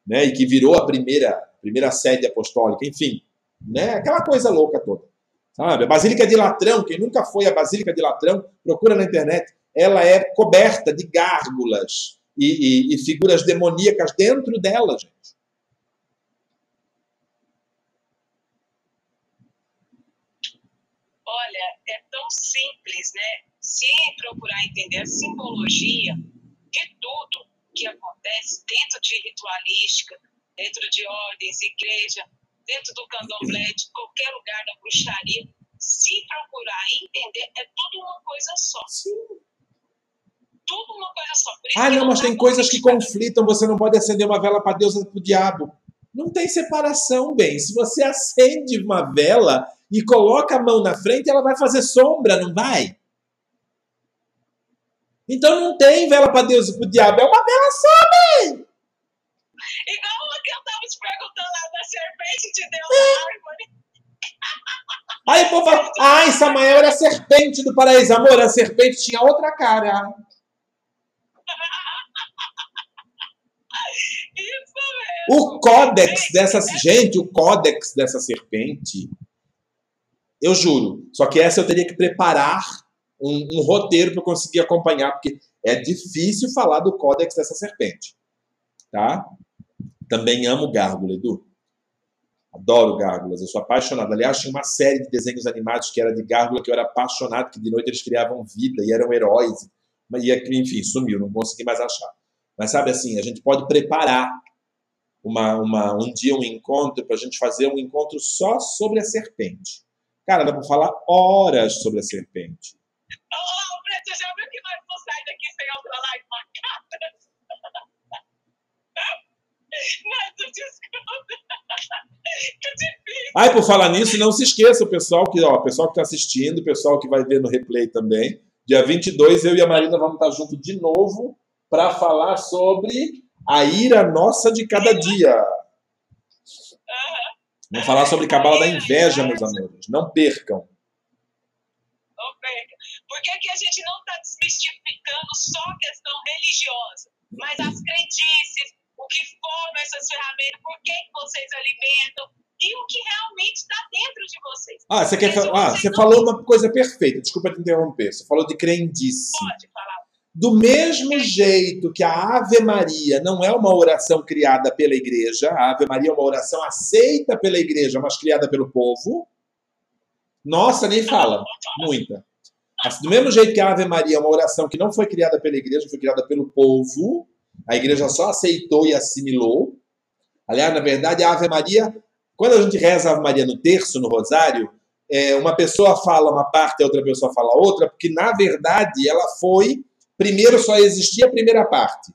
Né? E que virou a primeira, primeira sede apostólica. Enfim, né? aquela coisa louca toda. Sabe? A Basílica de Latrão, quem nunca foi à Basílica de Latrão, procura na internet. Ela é coberta de gárgulas e, e, e figuras demoníacas dentro dela, gente. Olha, é tão simples, né? Se procurar entender a simbologia de tudo que acontece dentro de ritualística, dentro de ordens, igreja, dentro do candomblé, de qualquer lugar da bruxaria, se procurar entender, é tudo uma coisa só. Sim. Tudo uma coisa só. ah, não, mas tem coisas que conflitam. Você não pode acender uma vela para Deus e para o diabo. Não tem separação, bem. Se você acende uma vela e coloca a mão na frente, ela vai fazer sombra, não vai? Então não tem vela para Deus e para o diabo. É uma vela só, bem. Igual o que eu estava te perguntando lá da serpente de Deus na árvore. Aí o povo fala, ai, Samael era a serpente do paraíso. Amor, a serpente tinha outra cara. O códex dessa gente, o códex dessa serpente, eu juro. Só que essa eu teria que preparar um, um roteiro para conseguir acompanhar, porque é difícil falar do códex dessa serpente, tá? Também amo gárgula, Edu. Adoro gárgulas, eu sou apaixonado. Aliás, tinha uma série de desenhos animados que era de gárgula que eu era apaixonado, que de noite eles criavam vida e eram heróis. E, enfim, sumiu, não consegui mais achar. Mas sabe assim, a gente pode preparar uma, uma, um dia um encontro para a gente fazer um encontro só sobre a serpente. Cara, dá para falar horas sobre a serpente. Oh, Preto, já viu que nós não saímos daqui sem outra live marcada? Mas desculpa. Aí, por falar nisso, não se esqueça, o pessoal que ó, pessoal que está assistindo, o pessoal que vai ver no replay também. Dia 22, eu e a Marina vamos estar junto de novo para falar sobre a ira nossa de cada dia. Vamos falar sobre cabala da inveja, meus amores. Não percam. Não percam. Por que, que a gente não está desmistificando só a questão religiosa, mas as crendices, o que forma essas ferramentas, por que, que vocês alimentam e o que realmente está dentro de vocês. Ah, você, quer ah, você não... falou uma coisa perfeita, desculpa te interromper. Você falou de crendice. Pode falar. Do mesmo jeito que a Ave Maria não é uma oração criada pela igreja, a Ave Maria é uma oração aceita pela igreja, mas criada pelo povo. Nossa, nem fala. Muita. Do mesmo jeito que a Ave Maria é uma oração que não foi criada pela igreja, foi criada pelo povo, a igreja só aceitou e assimilou. Aliás, na verdade, a Ave Maria, quando a gente reza a Ave Maria no terço, no rosário, é, uma pessoa fala uma parte, a outra pessoa fala outra, porque na verdade ela foi Primeiro só existia a primeira parte.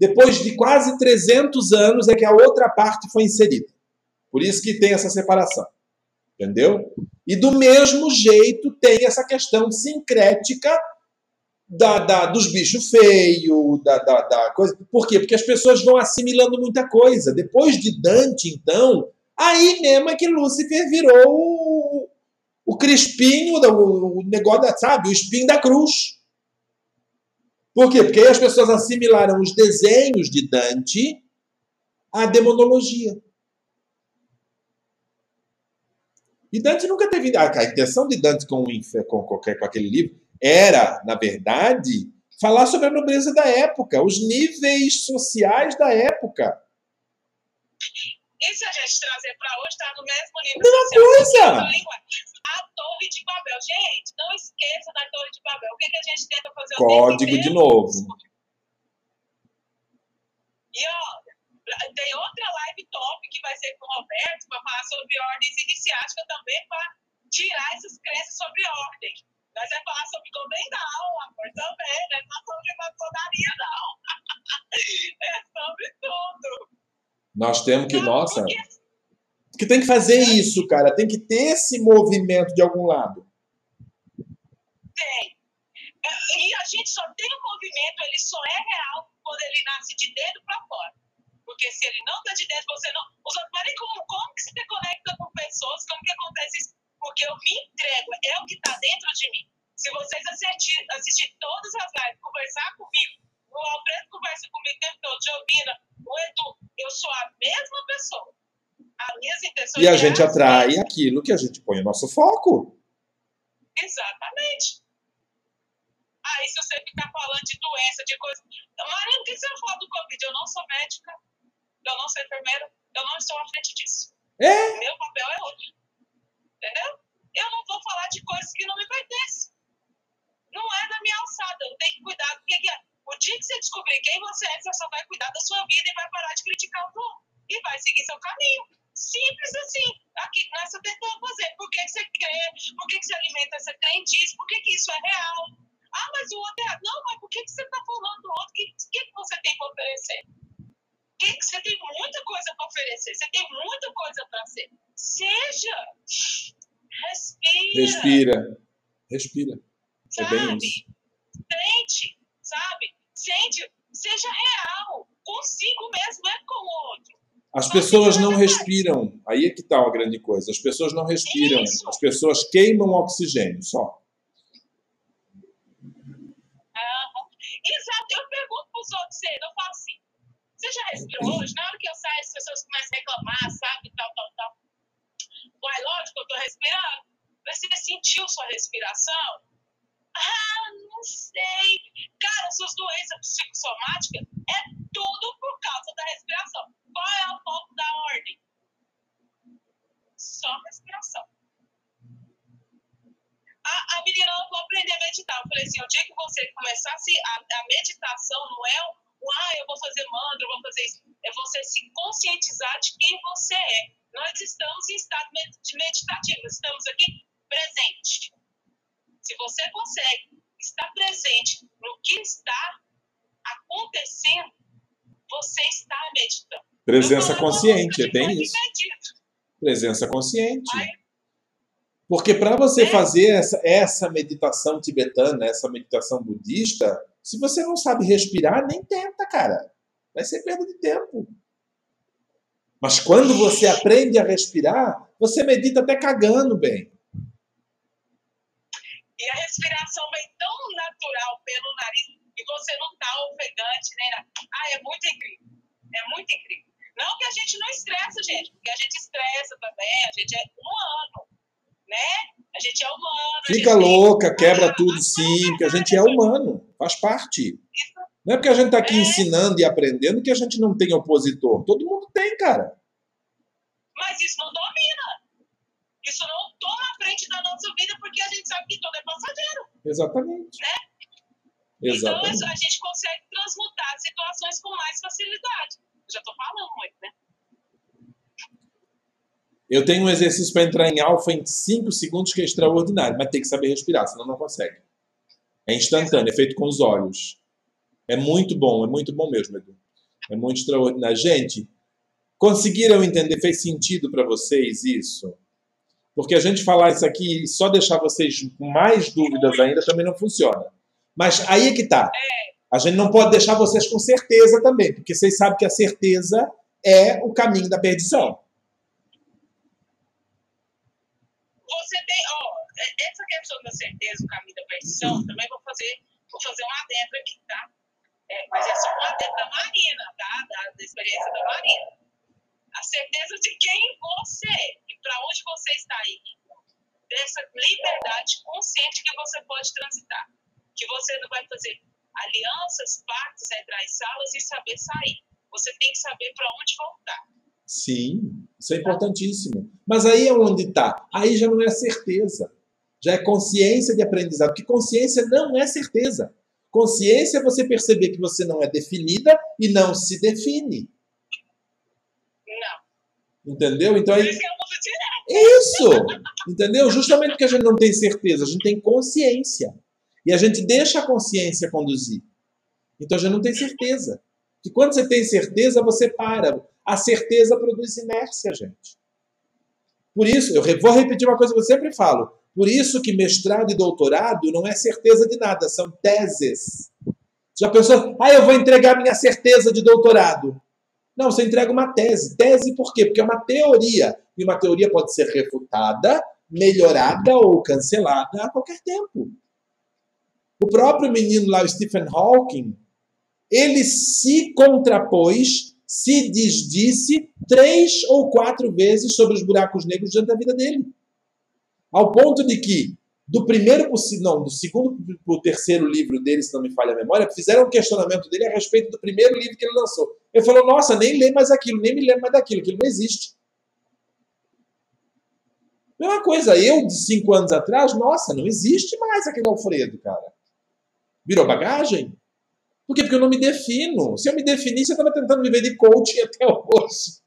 Depois de quase 300 anos é que a outra parte foi inserida. Por isso que tem essa separação. Entendeu? E do mesmo jeito tem essa questão sincrética da, da, dos bichos feios, da, da, da, coisa. Por quê? Porque as pessoas vão assimilando muita coisa. Depois de Dante, então, aí mesmo é que Lúcifer virou o, o crispinho, o, o negócio, sabe? O espinho da cruz. Por quê? Porque aí as pessoas assimilaram os desenhos de Dante à demonologia. E Dante nunca teve. A intenção de Dante com, com, qualquer, com aquele livro era, na verdade, falar sobre a nobreza da época, os níveis sociais da época. E se a gente trazer para hoje, está no mesmo nível Mesma coisa! A Torre de Babel. Gente, não esqueça da Torre de Babel. O que, que a gente tenta fazer? Código de novo. E olha, tem outra live top que vai ser com o Roberto para falar sobre ordens iniciáticas também para tirar essas crenças sobre ordem. Nós vamos falar sobre Dawn, amor, também, não é só sobre maçonaria, não. é sobre tudo. Nós temos que, não, nossa. Porque porque tem que fazer isso, cara. Tem que ter esse movimento de algum lado. Tem. E a gente só tem o um movimento, ele só é real quando ele nasce de dentro para fora. Porque se ele não está de dentro, você não. Os outros, como, como que você conecta com pessoas? Como que acontece isso? Porque eu me entrego, é o que está dentro de mim. Se vocês assistirem assistir todas as lives, conversar comigo, o Alfredo conversa comigo o tempo todo, Jovina, o Edu, eu sou a mesma pessoa. As minhas intenções. E a gente atrai aquilo que a gente põe o nosso foco. Exatamente. Aí, se você ficar falando de doença, de coisa. Maria, o que você vai falar do Covid? Eu não sou médica, eu não sou enfermeira, eu não estou à frente disso. É? Meu papel é outro. Entendeu? Eu não vou falar de coisas que não me pertencem. Não é da minha alçada. Eu tenho que cuidar do que é. O dia que você descobrir quem você é, você só vai cuidar da sua vida e vai parar de criticar o outro. E vai seguir seu caminho. Simples assim. Aqui nessa tentando fazer. Por que, você crê? Por que, você alimenta essa crendice? Por que, que isso é real? Ah, mas o outro é. Não, mas por que, que você está falando do outro? O que, que, que você tem para oferecer? Que, que você tem muita coisa para oferecer. Você tem muita coisa para ser. Seja. Respira. Respira. Respira. Sabe? É bem isso. Sente, sabe? Sente, seja real. Consigo mesmo, é com o outro. As pessoas não respiram. Aí é que está uma grande coisa. As pessoas não respiram. Isso. As pessoas queimam oxigênio só. Exato. Eu pergunto para os outros, eu falo assim, você já respirou hoje? Na hora que eu saio, as pessoas começam a reclamar, sabe? Tal, tal, tal. Uai, lógico, eu estou respirando. Você sentiu sua respiração? Ah, não sei. Cara, suas doenças psicossomáticas é tudo por causa da respiração. Qual é o foco da ordem? Só respiração. A, a menina não vou aprender a meditar. Eu falei assim, o dia que você começasse a, a meditação não é o, ah, eu vou fazer mantra, eu vou fazer isso. É você se conscientizar de quem você é. Nós estamos em estado meditativo, estamos aqui presente. Se você consegue estar presente no que está acontecendo, você está meditando. Presença consciente, é bem isso. Presença consciente. Porque para você é. fazer essa, essa meditação tibetana, essa meditação budista, se você não sabe respirar, nem tenta, cara. Vai ser perda de tempo. Mas quando você aprende a respirar, você medita até cagando bem. E a respiração vem tão natural pelo nariz e você não está ofegante nem nada. Ah, é muito incrível. É muito incrível. Não que a gente não estressa, gente, porque a gente estressa também, a gente é humano, né? A gente é humano. Fica louca, quebra tudo sim, porque a gente é humano, faz parte. Isso. Não é porque a gente está aqui é. ensinando e aprendendo que a gente não tem opositor. Todo mundo tem, cara. Mas isso não domina. Isso não toma a frente da nossa vida porque a gente sabe que tudo é passageiro. Exatamente. Né? Exatamente. Então a gente consegue transmutar situações com mais facilidade. Eu já estou falando muito, né? Eu tenho um exercício para entrar em alfa em 5 segundos que é extraordinário, mas tem que saber respirar, senão não consegue. É instantâneo, é feito com os olhos. É muito bom, é muito bom mesmo, Edu. É muito extraordinário. Gente, conseguiram entender? Fez sentido para vocês isso? Porque a gente falar isso aqui e só deixar vocês com mais dúvidas ainda também não funciona. Mas aí é que tá. A gente não pode deixar vocês com certeza também, porque vocês sabem que a certeza é o caminho da perdição. Você tem, ó, é, essa questão da certeza, o caminho da perdição, também vou fazer, vou fazer um adentro aqui, tá? É, mas é só um adentro da Marina, tá? Da, da experiência da Marina a certeza de quem você é e para onde você está indo. Dessa liberdade consciente que você pode transitar. Que você não vai fazer alianças, pactos, entrar em salas e saber sair. Você tem que saber para onde voltar. Sim, isso é importantíssimo. Mas aí é onde está. Aí já não é certeza. Já é consciência de aprendizado. Porque consciência não é certeza. Consciência é você perceber que você não é definida e não se define. Entendeu? Então aí. Isso! Entendeu? Justamente porque a gente não tem certeza, a gente tem consciência. E a gente deixa a consciência conduzir. Então a gente não tem certeza. E quando você tem certeza, você para. A certeza produz inércia, gente. Por isso, eu vou repetir uma coisa que eu sempre falo. Por isso que mestrado e doutorado não é certeza de nada, são teses. Já pensou, ah, eu vou entregar minha certeza de doutorado. Não, você entrega uma tese. Tese por quê? Porque é uma teoria. E uma teoria pode ser refutada, melhorada ou cancelada a qualquer tempo. O próprio menino lá, o Stephen Hawking, ele se contrapôs, se desdisse três ou quatro vezes sobre os buracos negros durante a vida dele. Ao ponto de que do primeiro não, do segundo para o terceiro livro dele, se não me falha a memória, fizeram um questionamento dele a respeito do primeiro livro que ele lançou. Ele falou: Nossa, nem lê mais aquilo, nem me lembro mais daquilo, aquilo não existe. Mesma coisa, eu de cinco anos atrás, nossa, não existe mais aquele Alfredo, cara. Virou bagagem? Por quê? Porque eu não me defino. Se eu me definisse, eu estava tentando viver de coaching até hoje.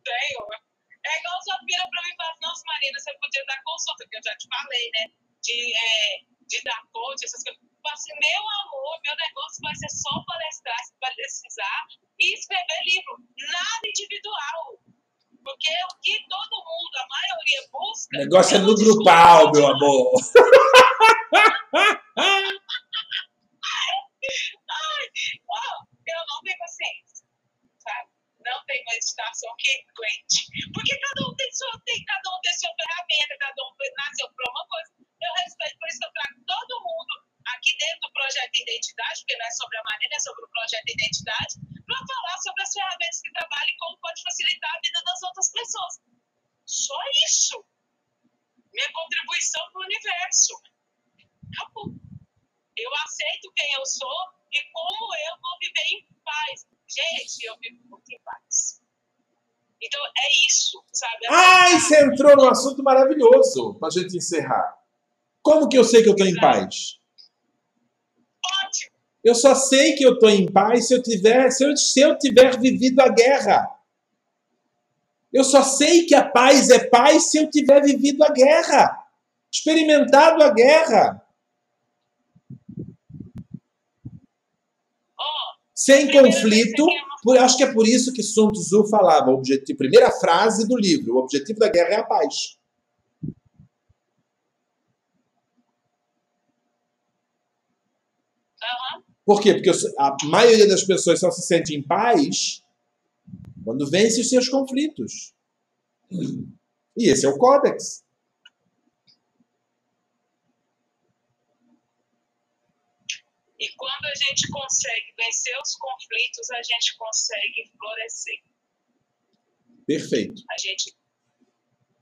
Tenho. É igual sua filha para mim falar, nossa, Marina, você podia dar consulta, que eu já te falei, né? De, é, de dar coach, essas coisas. Assim, meu amor, meu negócio vai ser só palestrar se precisar e escrever livro. Nada individual. Porque o que todo mundo, a maioria, busca. O negócio é no grupal, meu amor. Ai, eu não tenho paciência, sabe? não tem meditação que cliente. Porque cada um tem sua, tem, cada um tem sua ferramenta, cada um nasceu para uma coisa. Eu respeito, por isso eu trago todo mundo aqui dentro do projeto de identidade, porque não é sobre a Marina, é sobre o projeto de identidade, para falar sobre as ferramentas que trabalham e como pode facilitar a vida das outras pessoas. Só isso. Minha contribuição para o universo. Acabou. Eu aceito quem eu sou e como eu vou viver em paz. Gente, eu vivo muito em paz. Então é isso, sabe? Ai, você entrou num assunto maravilhoso para a gente encerrar. Como que eu sei que eu estou em paz? Eu só sei que eu estou em paz se eu tiver, se eu, se eu tiver vivido a guerra. Eu só sei que a paz é paz se eu tiver vivido a guerra, experimentado a guerra. Sem conflito, por, acho que é por isso que Sun Tzu falava, objetivo, primeira frase do livro, o objetivo da guerra é a paz. Por quê? Porque a maioria das pessoas só se sente em paz quando vence os seus conflitos. E esse é o códex. E quando a gente consegue vencer os conflitos, a gente consegue florescer. Perfeito. A gente,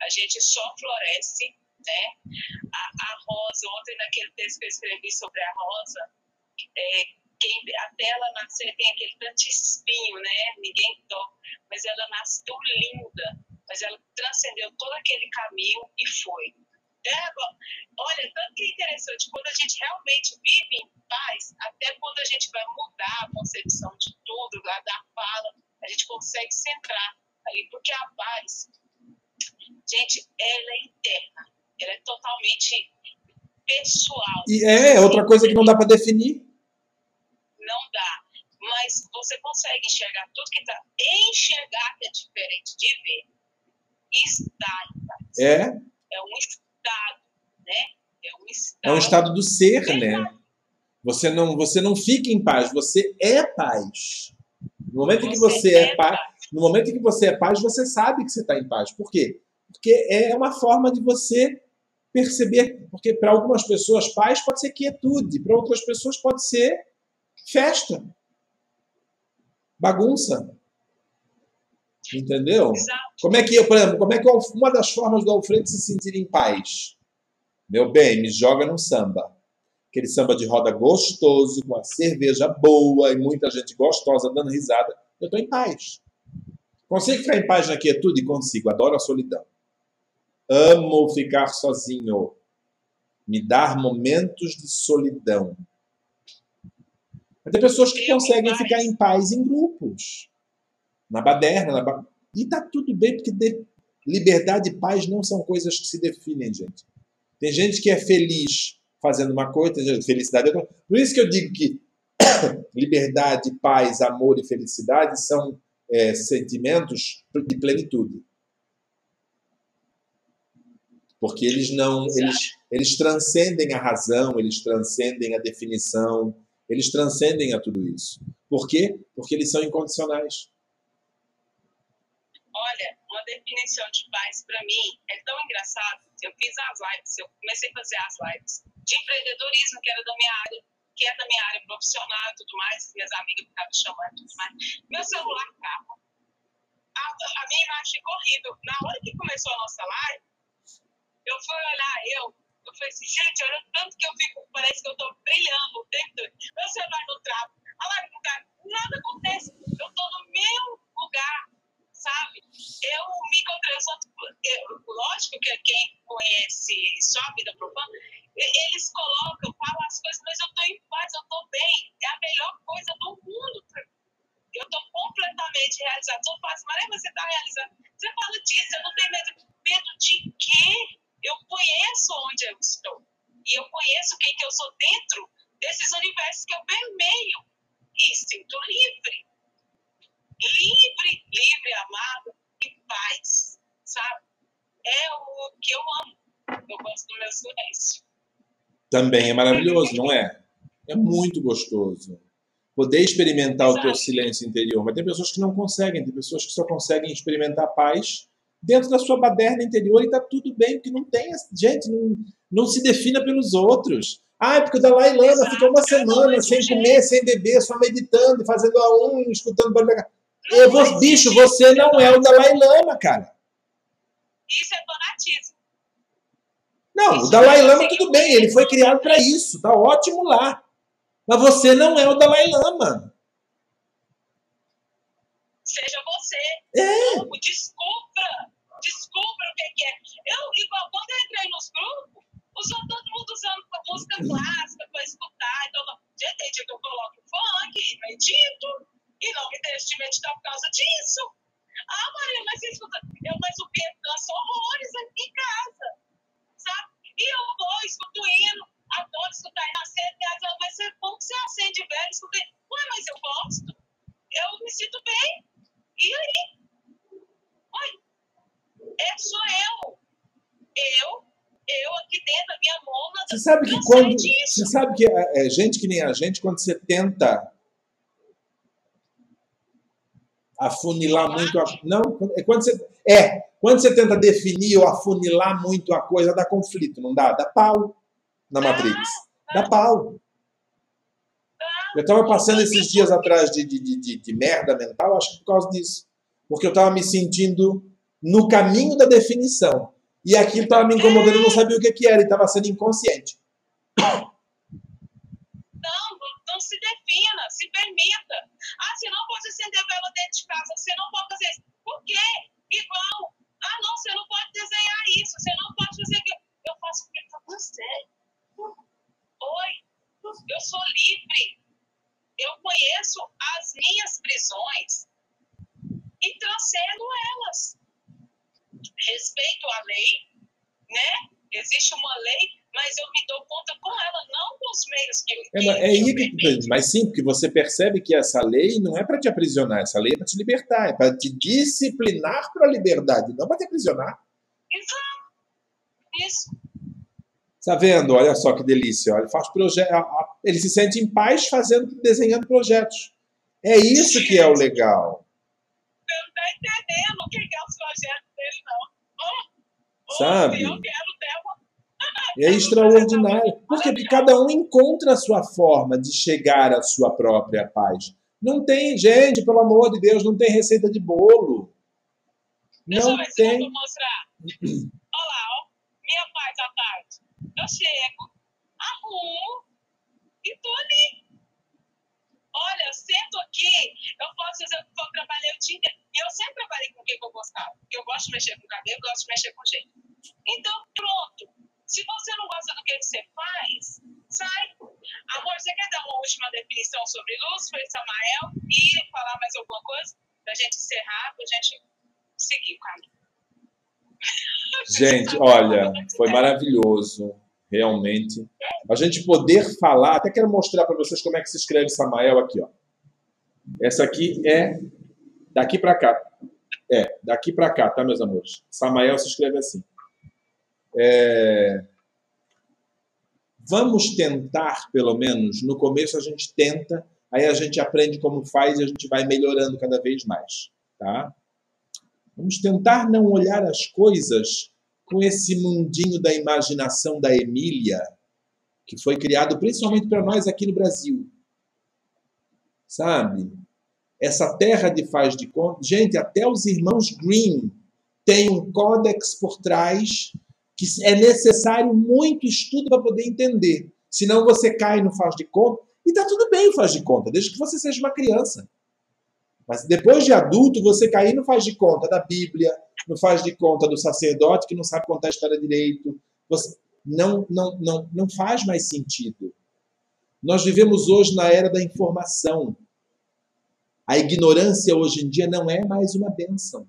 a gente só floresce, né? A, a rosa, ontem naquele texto que eu escrevi sobre a rosa, é, quem, até ela nascer tem aquele tanto espinho, né? Ninguém toca, mas ela nasceu linda, mas ela transcendeu todo aquele caminho e foi. É, olha, tanto que é interessante, quando a gente realmente vive em paz, até quando a gente vai mudar a concepção de tudo, da fala, a gente consegue centrar ali, porque a paz, gente, ela é interna, ela é totalmente pessoal. E é outra coisa que não dá para definir. Não dá. Mas você consegue enxergar tudo que está. Enxergar que é diferente de ver. Está em paz. É. É um estado, né? É um estado, é um estado do ser, né? Você não, você não fica em paz, você é paz. No momento em que você é, é paz, no momento em que você é paz, você sabe que você está em paz. Por quê? Porque é uma forma de você perceber, porque para algumas pessoas paz pode ser quietude, para outras pessoas pode ser festa, bagunça. Entendeu? Exato. Como é que, por exemplo, como é que uma das formas do Alfredo se sentir em paz? Meu bem, me joga num samba. Aquele samba de roda gostoso, com a cerveja boa e muita gente gostosa dando risada. Eu estou em paz. Consigo ficar em paz na quietude? Consigo. Adoro a solidão. Amo ficar sozinho. Me dar momentos de solidão. Mas tem pessoas que conseguem ficar em paz em grupos na baderna. Na ba... E tá tudo bem, porque de... liberdade e paz não são coisas que se definem, gente. Tem gente que é feliz fazendo uma coisa, felicidade é outra. Por isso que eu digo que liberdade, paz, amor e felicidade são é, sentimentos de plenitude. Porque eles não, eles, eles transcendem a razão, eles transcendem a definição, eles transcendem a tudo isso. Por quê? Porque eles são incondicionais. Olha, uma definição de paz para mim é tão engraçado. Eu fiz as lives, eu comecei a fazer as lives de empreendedorismo, que era da minha área, que é da minha área profissional e tudo mais, minhas amigas ficavam chamando tudo mais. Meu celular tava. A, a minha imagem ficou horrível. Na hora que começou a nossa live, eu fui olhar, eu, eu falei assim, gente, olha tanto que eu fico, parece que eu tô brilhando dentro. Meu celular não trava, a live trava, nada acontece. Eu tô no meu lugar, sabe? Eu me encontrei, eu, lógico que quem conhece só a vida profana, eles colocam, falam as coisas, mas eu tô em paz, eu tô bem. É a melhor coisa do mundo pra mim. Eu tô completamente realizado. Eu falo assim, Maria, você tá realizado. Você fala disso, eu não tenho medo. Medo de quê? Eu conheço onde eu estou. E eu conheço quem que eu sou dentro desses universos que eu permeio. E sinto livre. Livre, livre, amado e paz. Sabe? É o que eu amo. Eu gosto do meu silêncio. Também é maravilhoso, não é? É muito gostoso. Poder experimentar Exato. o teu silêncio interior. Mas tem pessoas que não conseguem, tem pessoas que só conseguem experimentar paz dentro da sua baderna interior e está tudo bem, porque não tem. Gente, não, não se defina pelos outros. Ah, é porque o Dalai Lama Exato. fica uma semana sem comer, sem beber, só meditando, fazendo a um, escutando barulho. Eu vou, bicho, você não é o Dalai Lama, cara. Isso é fanatismo. Não, o Dalai Lama tudo bem, ele foi criado para isso, tá ótimo lá. Mas você não é o Dalai Lama. Seja você. É. Descubra. Descubra o que é. Eu, igual, quando eu entrei nos grupos, usou todo mundo usando música clássica para escutar. Então, já dia que eu coloco funk, medito, e não me deixo de meditar por causa disso. Ah, Maria, mas você escuta. Eu, mas o Pedro dança horrores aqui em casa. Sabe? E eu vou, escuto hino, adoro escutar nascer, vai ser bom que você acende velho, escutei. Ué, mas eu gosto. Eu me sinto bem. E aí? É, sou eu. Eu, eu aqui dentro da minha mônada. Você sabe que quando. Você sabe que é, é, gente que nem a gente, quando você tenta afunilar muito a. Não, é quando você. É, quando você tenta definir ou afunilar muito a coisa, dá conflito, não dá? Dá pau na Matrix. Dá pau. Eu estava passando esses dias atrás de, de, de, de, merda mental, acho que por causa disso. Porque eu estava me sentindo no caminho da definição. E aquilo estava me incomodando, eu não sabia o que, que era, e estava sendo inconsciente. Não, não se defina, se permita. Ah, você não pode acender vela dentro de casa, você não pode fazer isso. Por quê? Igual. Ah, não, você não pode desenhar isso, você não pode fazer aquilo. Eu faço porque para você. Oi, eu sou livre eu conheço as minhas prisões e transcendo elas. Respeito a lei, né? Existe uma lei, mas eu me dou conta com ela, não com os meios que eu. É, é que mas sim, porque você percebe que essa lei não é para te aprisionar, essa lei é para te libertar, é para te disciplinar para a liberdade, não para te aprisionar. Exato. Isso. Está vendo? Olha só que delícia. Ele faz ele se sente em paz fazendo, desenhando projetos. É isso que é o legal. Você não está entendendo o que é os projetos dele, não. Oh, Sabe? É extraordinário. Porque cada um encontra a sua forma de chegar à sua própria paz. Não tem, gente, pelo amor de Deus, não tem receita de bolo. Não Deixa tem. Eu mostrar. Olha lá, ó. Minha paz à tarde. Eu chego, arrumo e tô ali. Olha, eu sento aqui, eu posso fazer o que eu trabalhei o dia inteiro. E eu sempre trabalhei com quem eu gostava. Porque eu gosto de mexer com cabelo, eu gosto de mexer com gente. Então, pronto. Se você não gosta do que você faz, sai. Amor, você quer dar uma última definição sobre luz, foi Samael, e falar mais alguma coisa? Pra gente encerrar, pra gente seguir o caminho. Gente, olha, foi maravilhoso realmente. A gente poder falar, até quero mostrar para vocês como é que se escreve Samael aqui, ó. Essa aqui é daqui para cá. É, daqui para cá, tá, meus amores? Samael se escreve assim. É... Vamos tentar, pelo menos, no começo a gente tenta, aí a gente aprende como faz e a gente vai melhorando cada vez mais, tá? Vamos tentar não olhar as coisas com esse mundinho da imaginação da Emília, que foi criado principalmente para nós aqui no Brasil. Sabe? Essa terra de faz de conta. Gente, até os irmãos Green têm um códex por trás que é necessário muito estudo para poder entender. Senão você cai no faz de conta. E está tudo bem o faz de conta, desde que você seja uma criança. Mas depois de adulto, você cair no faz de conta da Bíblia, no faz de conta do sacerdote que não sabe contar a história direito. Você, não, não, não, não faz mais sentido. Nós vivemos hoje na era da informação. A ignorância hoje em dia não é mais uma benção.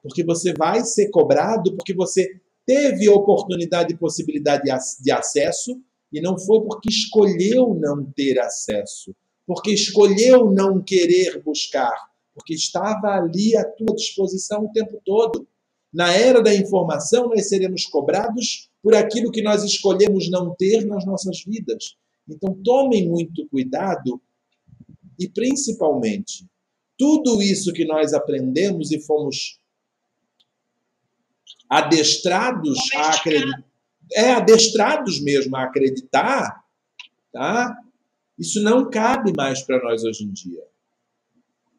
Porque você vai ser cobrado porque você teve oportunidade e possibilidade de acesso e não foi porque escolheu não ter acesso, porque escolheu não querer buscar, porque estava ali à tua disposição o tempo todo. Na era da informação, nós seremos cobrados por aquilo que nós escolhemos não ter nas nossas vidas. Então, tomem muito cuidado e, principalmente, tudo isso que nós aprendemos e fomos adestrados a acreditar, é adestrados mesmo a acreditar, tá? Isso não cabe mais para nós hoje em dia.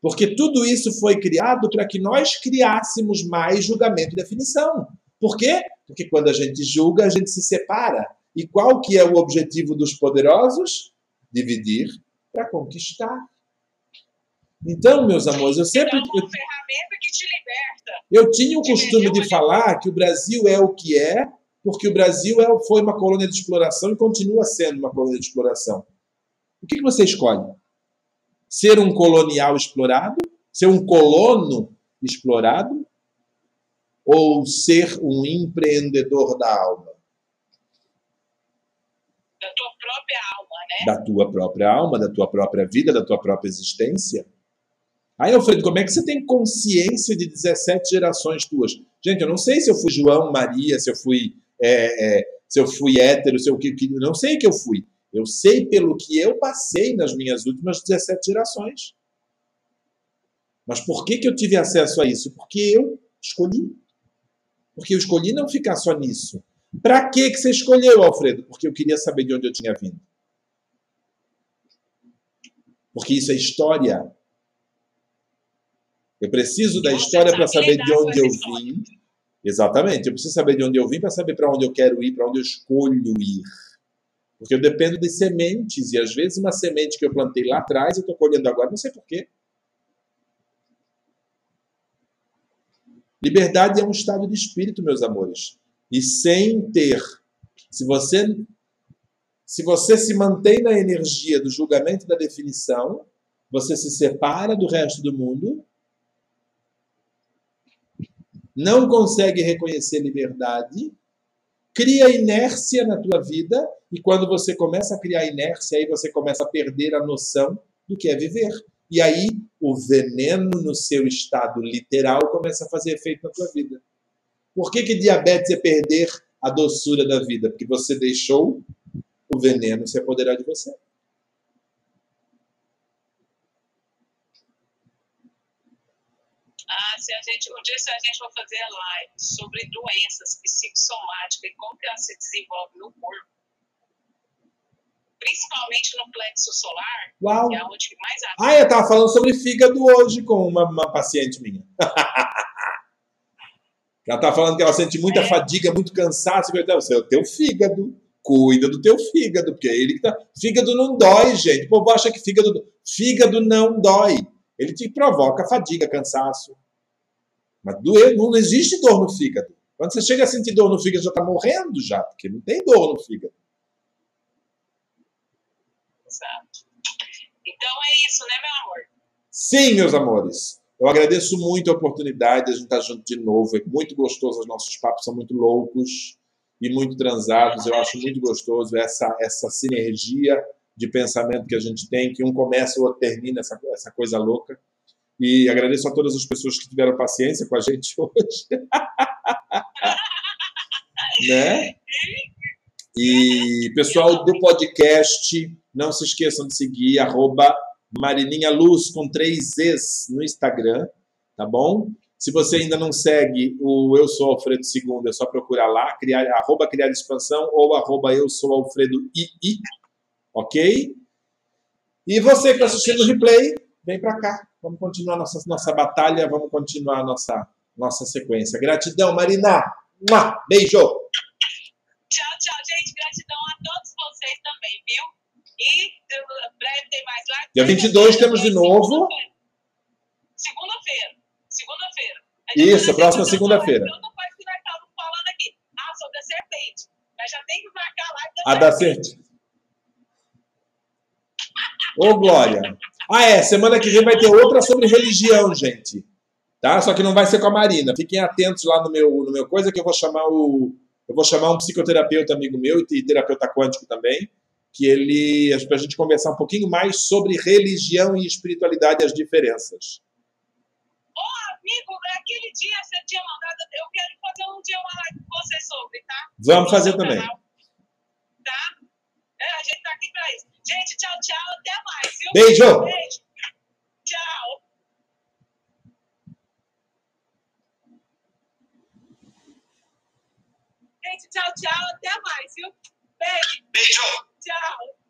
Porque tudo isso foi criado para que nós criássemos mais julgamento e definição. Por quê? Porque quando a gente julga, a gente se separa. E qual que é o objetivo dos poderosos? Dividir para conquistar. Então, meus amores, eu sempre. Então, uma ferramenta que te liberta. Eu tinha o costume de falar que o Brasil é o que é, porque o Brasil é, foi uma colônia de exploração e continua sendo uma colônia de exploração. O que, que você escolhe? ser um colonial explorado, ser um colono explorado, ou ser um empreendedor da alma? Da tua própria alma, né? Da tua própria alma, da tua própria vida, da tua própria existência. Aí, Alfredo, como é que você tem consciência de 17 gerações tuas? Gente, eu não sei se eu fui João, Maria, se eu fui, é, é, se eu fui hétero, se eu que, não sei que eu fui. Eu sei pelo que eu passei nas minhas últimas 17 gerações. Mas por que, que eu tive acesso a isso? Porque eu escolhi. Porque eu escolhi não ficar só nisso. Para que, que você escolheu, Alfredo? Porque eu queria saber de onde eu tinha vindo. Porque isso é história. Eu preciso da história para saber de onde eu vim. Exatamente. Eu preciso saber de onde eu vim para saber para onde eu quero ir, para onde eu escolho ir. Porque eu dependo de sementes, e às vezes uma semente que eu plantei lá atrás, eu estou colhendo agora, não sei porquê. Liberdade é um estado de espírito, meus amores. E sem ter, se você se você se mantém na energia do julgamento e da definição, você se separa do resto do mundo, não consegue reconhecer liberdade cria inércia na tua vida e quando você começa a criar inércia, aí você começa a perder a noção do que é viver. E aí o veneno no seu estado literal começa a fazer efeito na tua vida. Por que, que diabetes é perder a doçura da vida? Porque você deixou o veneno se apoderar de você. Ah, se a gente, um dia se a gente for fazer live sobre doenças psicossomáticas e como que elas se desenvolvem no corpo, principalmente no plexo solar, Uau. que é onde mais Ah, eu estava falando sobre fígado hoje com uma, uma paciente minha. ela estava falando que ela sente muita é. fadiga, muito cansaço. Você é o teu fígado. Cuida do teu fígado, porque é ele que tá. Fígado não dói, gente. O povo acha que fígado. Fígado não dói. Ele te provoca fadiga, cansaço. Mas doer, não existe dor no fígado. Quando você chega a sentir dor no fígado, já está morrendo já, porque não tem dor no fígado. Exato. Então é isso, né, meu amor? Sim, meus amores. Eu agradeço muito a oportunidade de a gente estar junto de novo. É muito gostoso, os nossos papos são muito loucos e muito transados. Eu acho muito gostoso essa, essa sinergia de pensamento que a gente tem, que um começa o outro termina, essa, essa coisa louca. E agradeço a todas as pessoas que tiveram paciência com a gente hoje. né? E pessoal do podcast, não se esqueçam de seguir arroba Marininha Luz com três Zs no Instagram, tá bom? Se você ainda não segue o Eu Sou Alfredo II, é só procurar lá, criar, arroba criar expansão ou arroba Eu Sou Alfredo II, ok? E você que está assistindo o replay, vem para cá. Vamos continuar nossa, nossa batalha, vamos continuar nossa, nossa sequência. Gratidão, Marina. Beijo. Tchau, tchau, gente. Gratidão a todos vocês também, viu? E breve tem mais lá. Dia 22 temos de novo. Segunda-feira. Segunda-feira. Isso, próxima segunda-feira. Aqui. Ah, sobre a serpente. Mas já tem que marcar a live da a da serpente. Ô, Glória. Ah, é. Semana que vem vai ter outra sobre religião, gente. Tá? Só que não vai ser com a Marina. Fiquem atentos lá no meu, no meu coisa que eu vou chamar o. Eu vou chamar um psicoterapeuta amigo meu e terapeuta quântico também, que ele. para a gente conversar um pouquinho mais sobre religião e espiritualidade, as diferenças. Ô, amigo, naquele dia você tinha mandado. Eu quero fazer um dia uma live com você sobre, tá? Vamos fazer também. Canal. Tá? É, a gente tá aqui pra isso. Gente, tchau, tchau. Até mais, viu? Beijo. Beijo. Tchau. Gente, tchau, tchau. Até mais, viu? Beijo. Beijo. Tchau.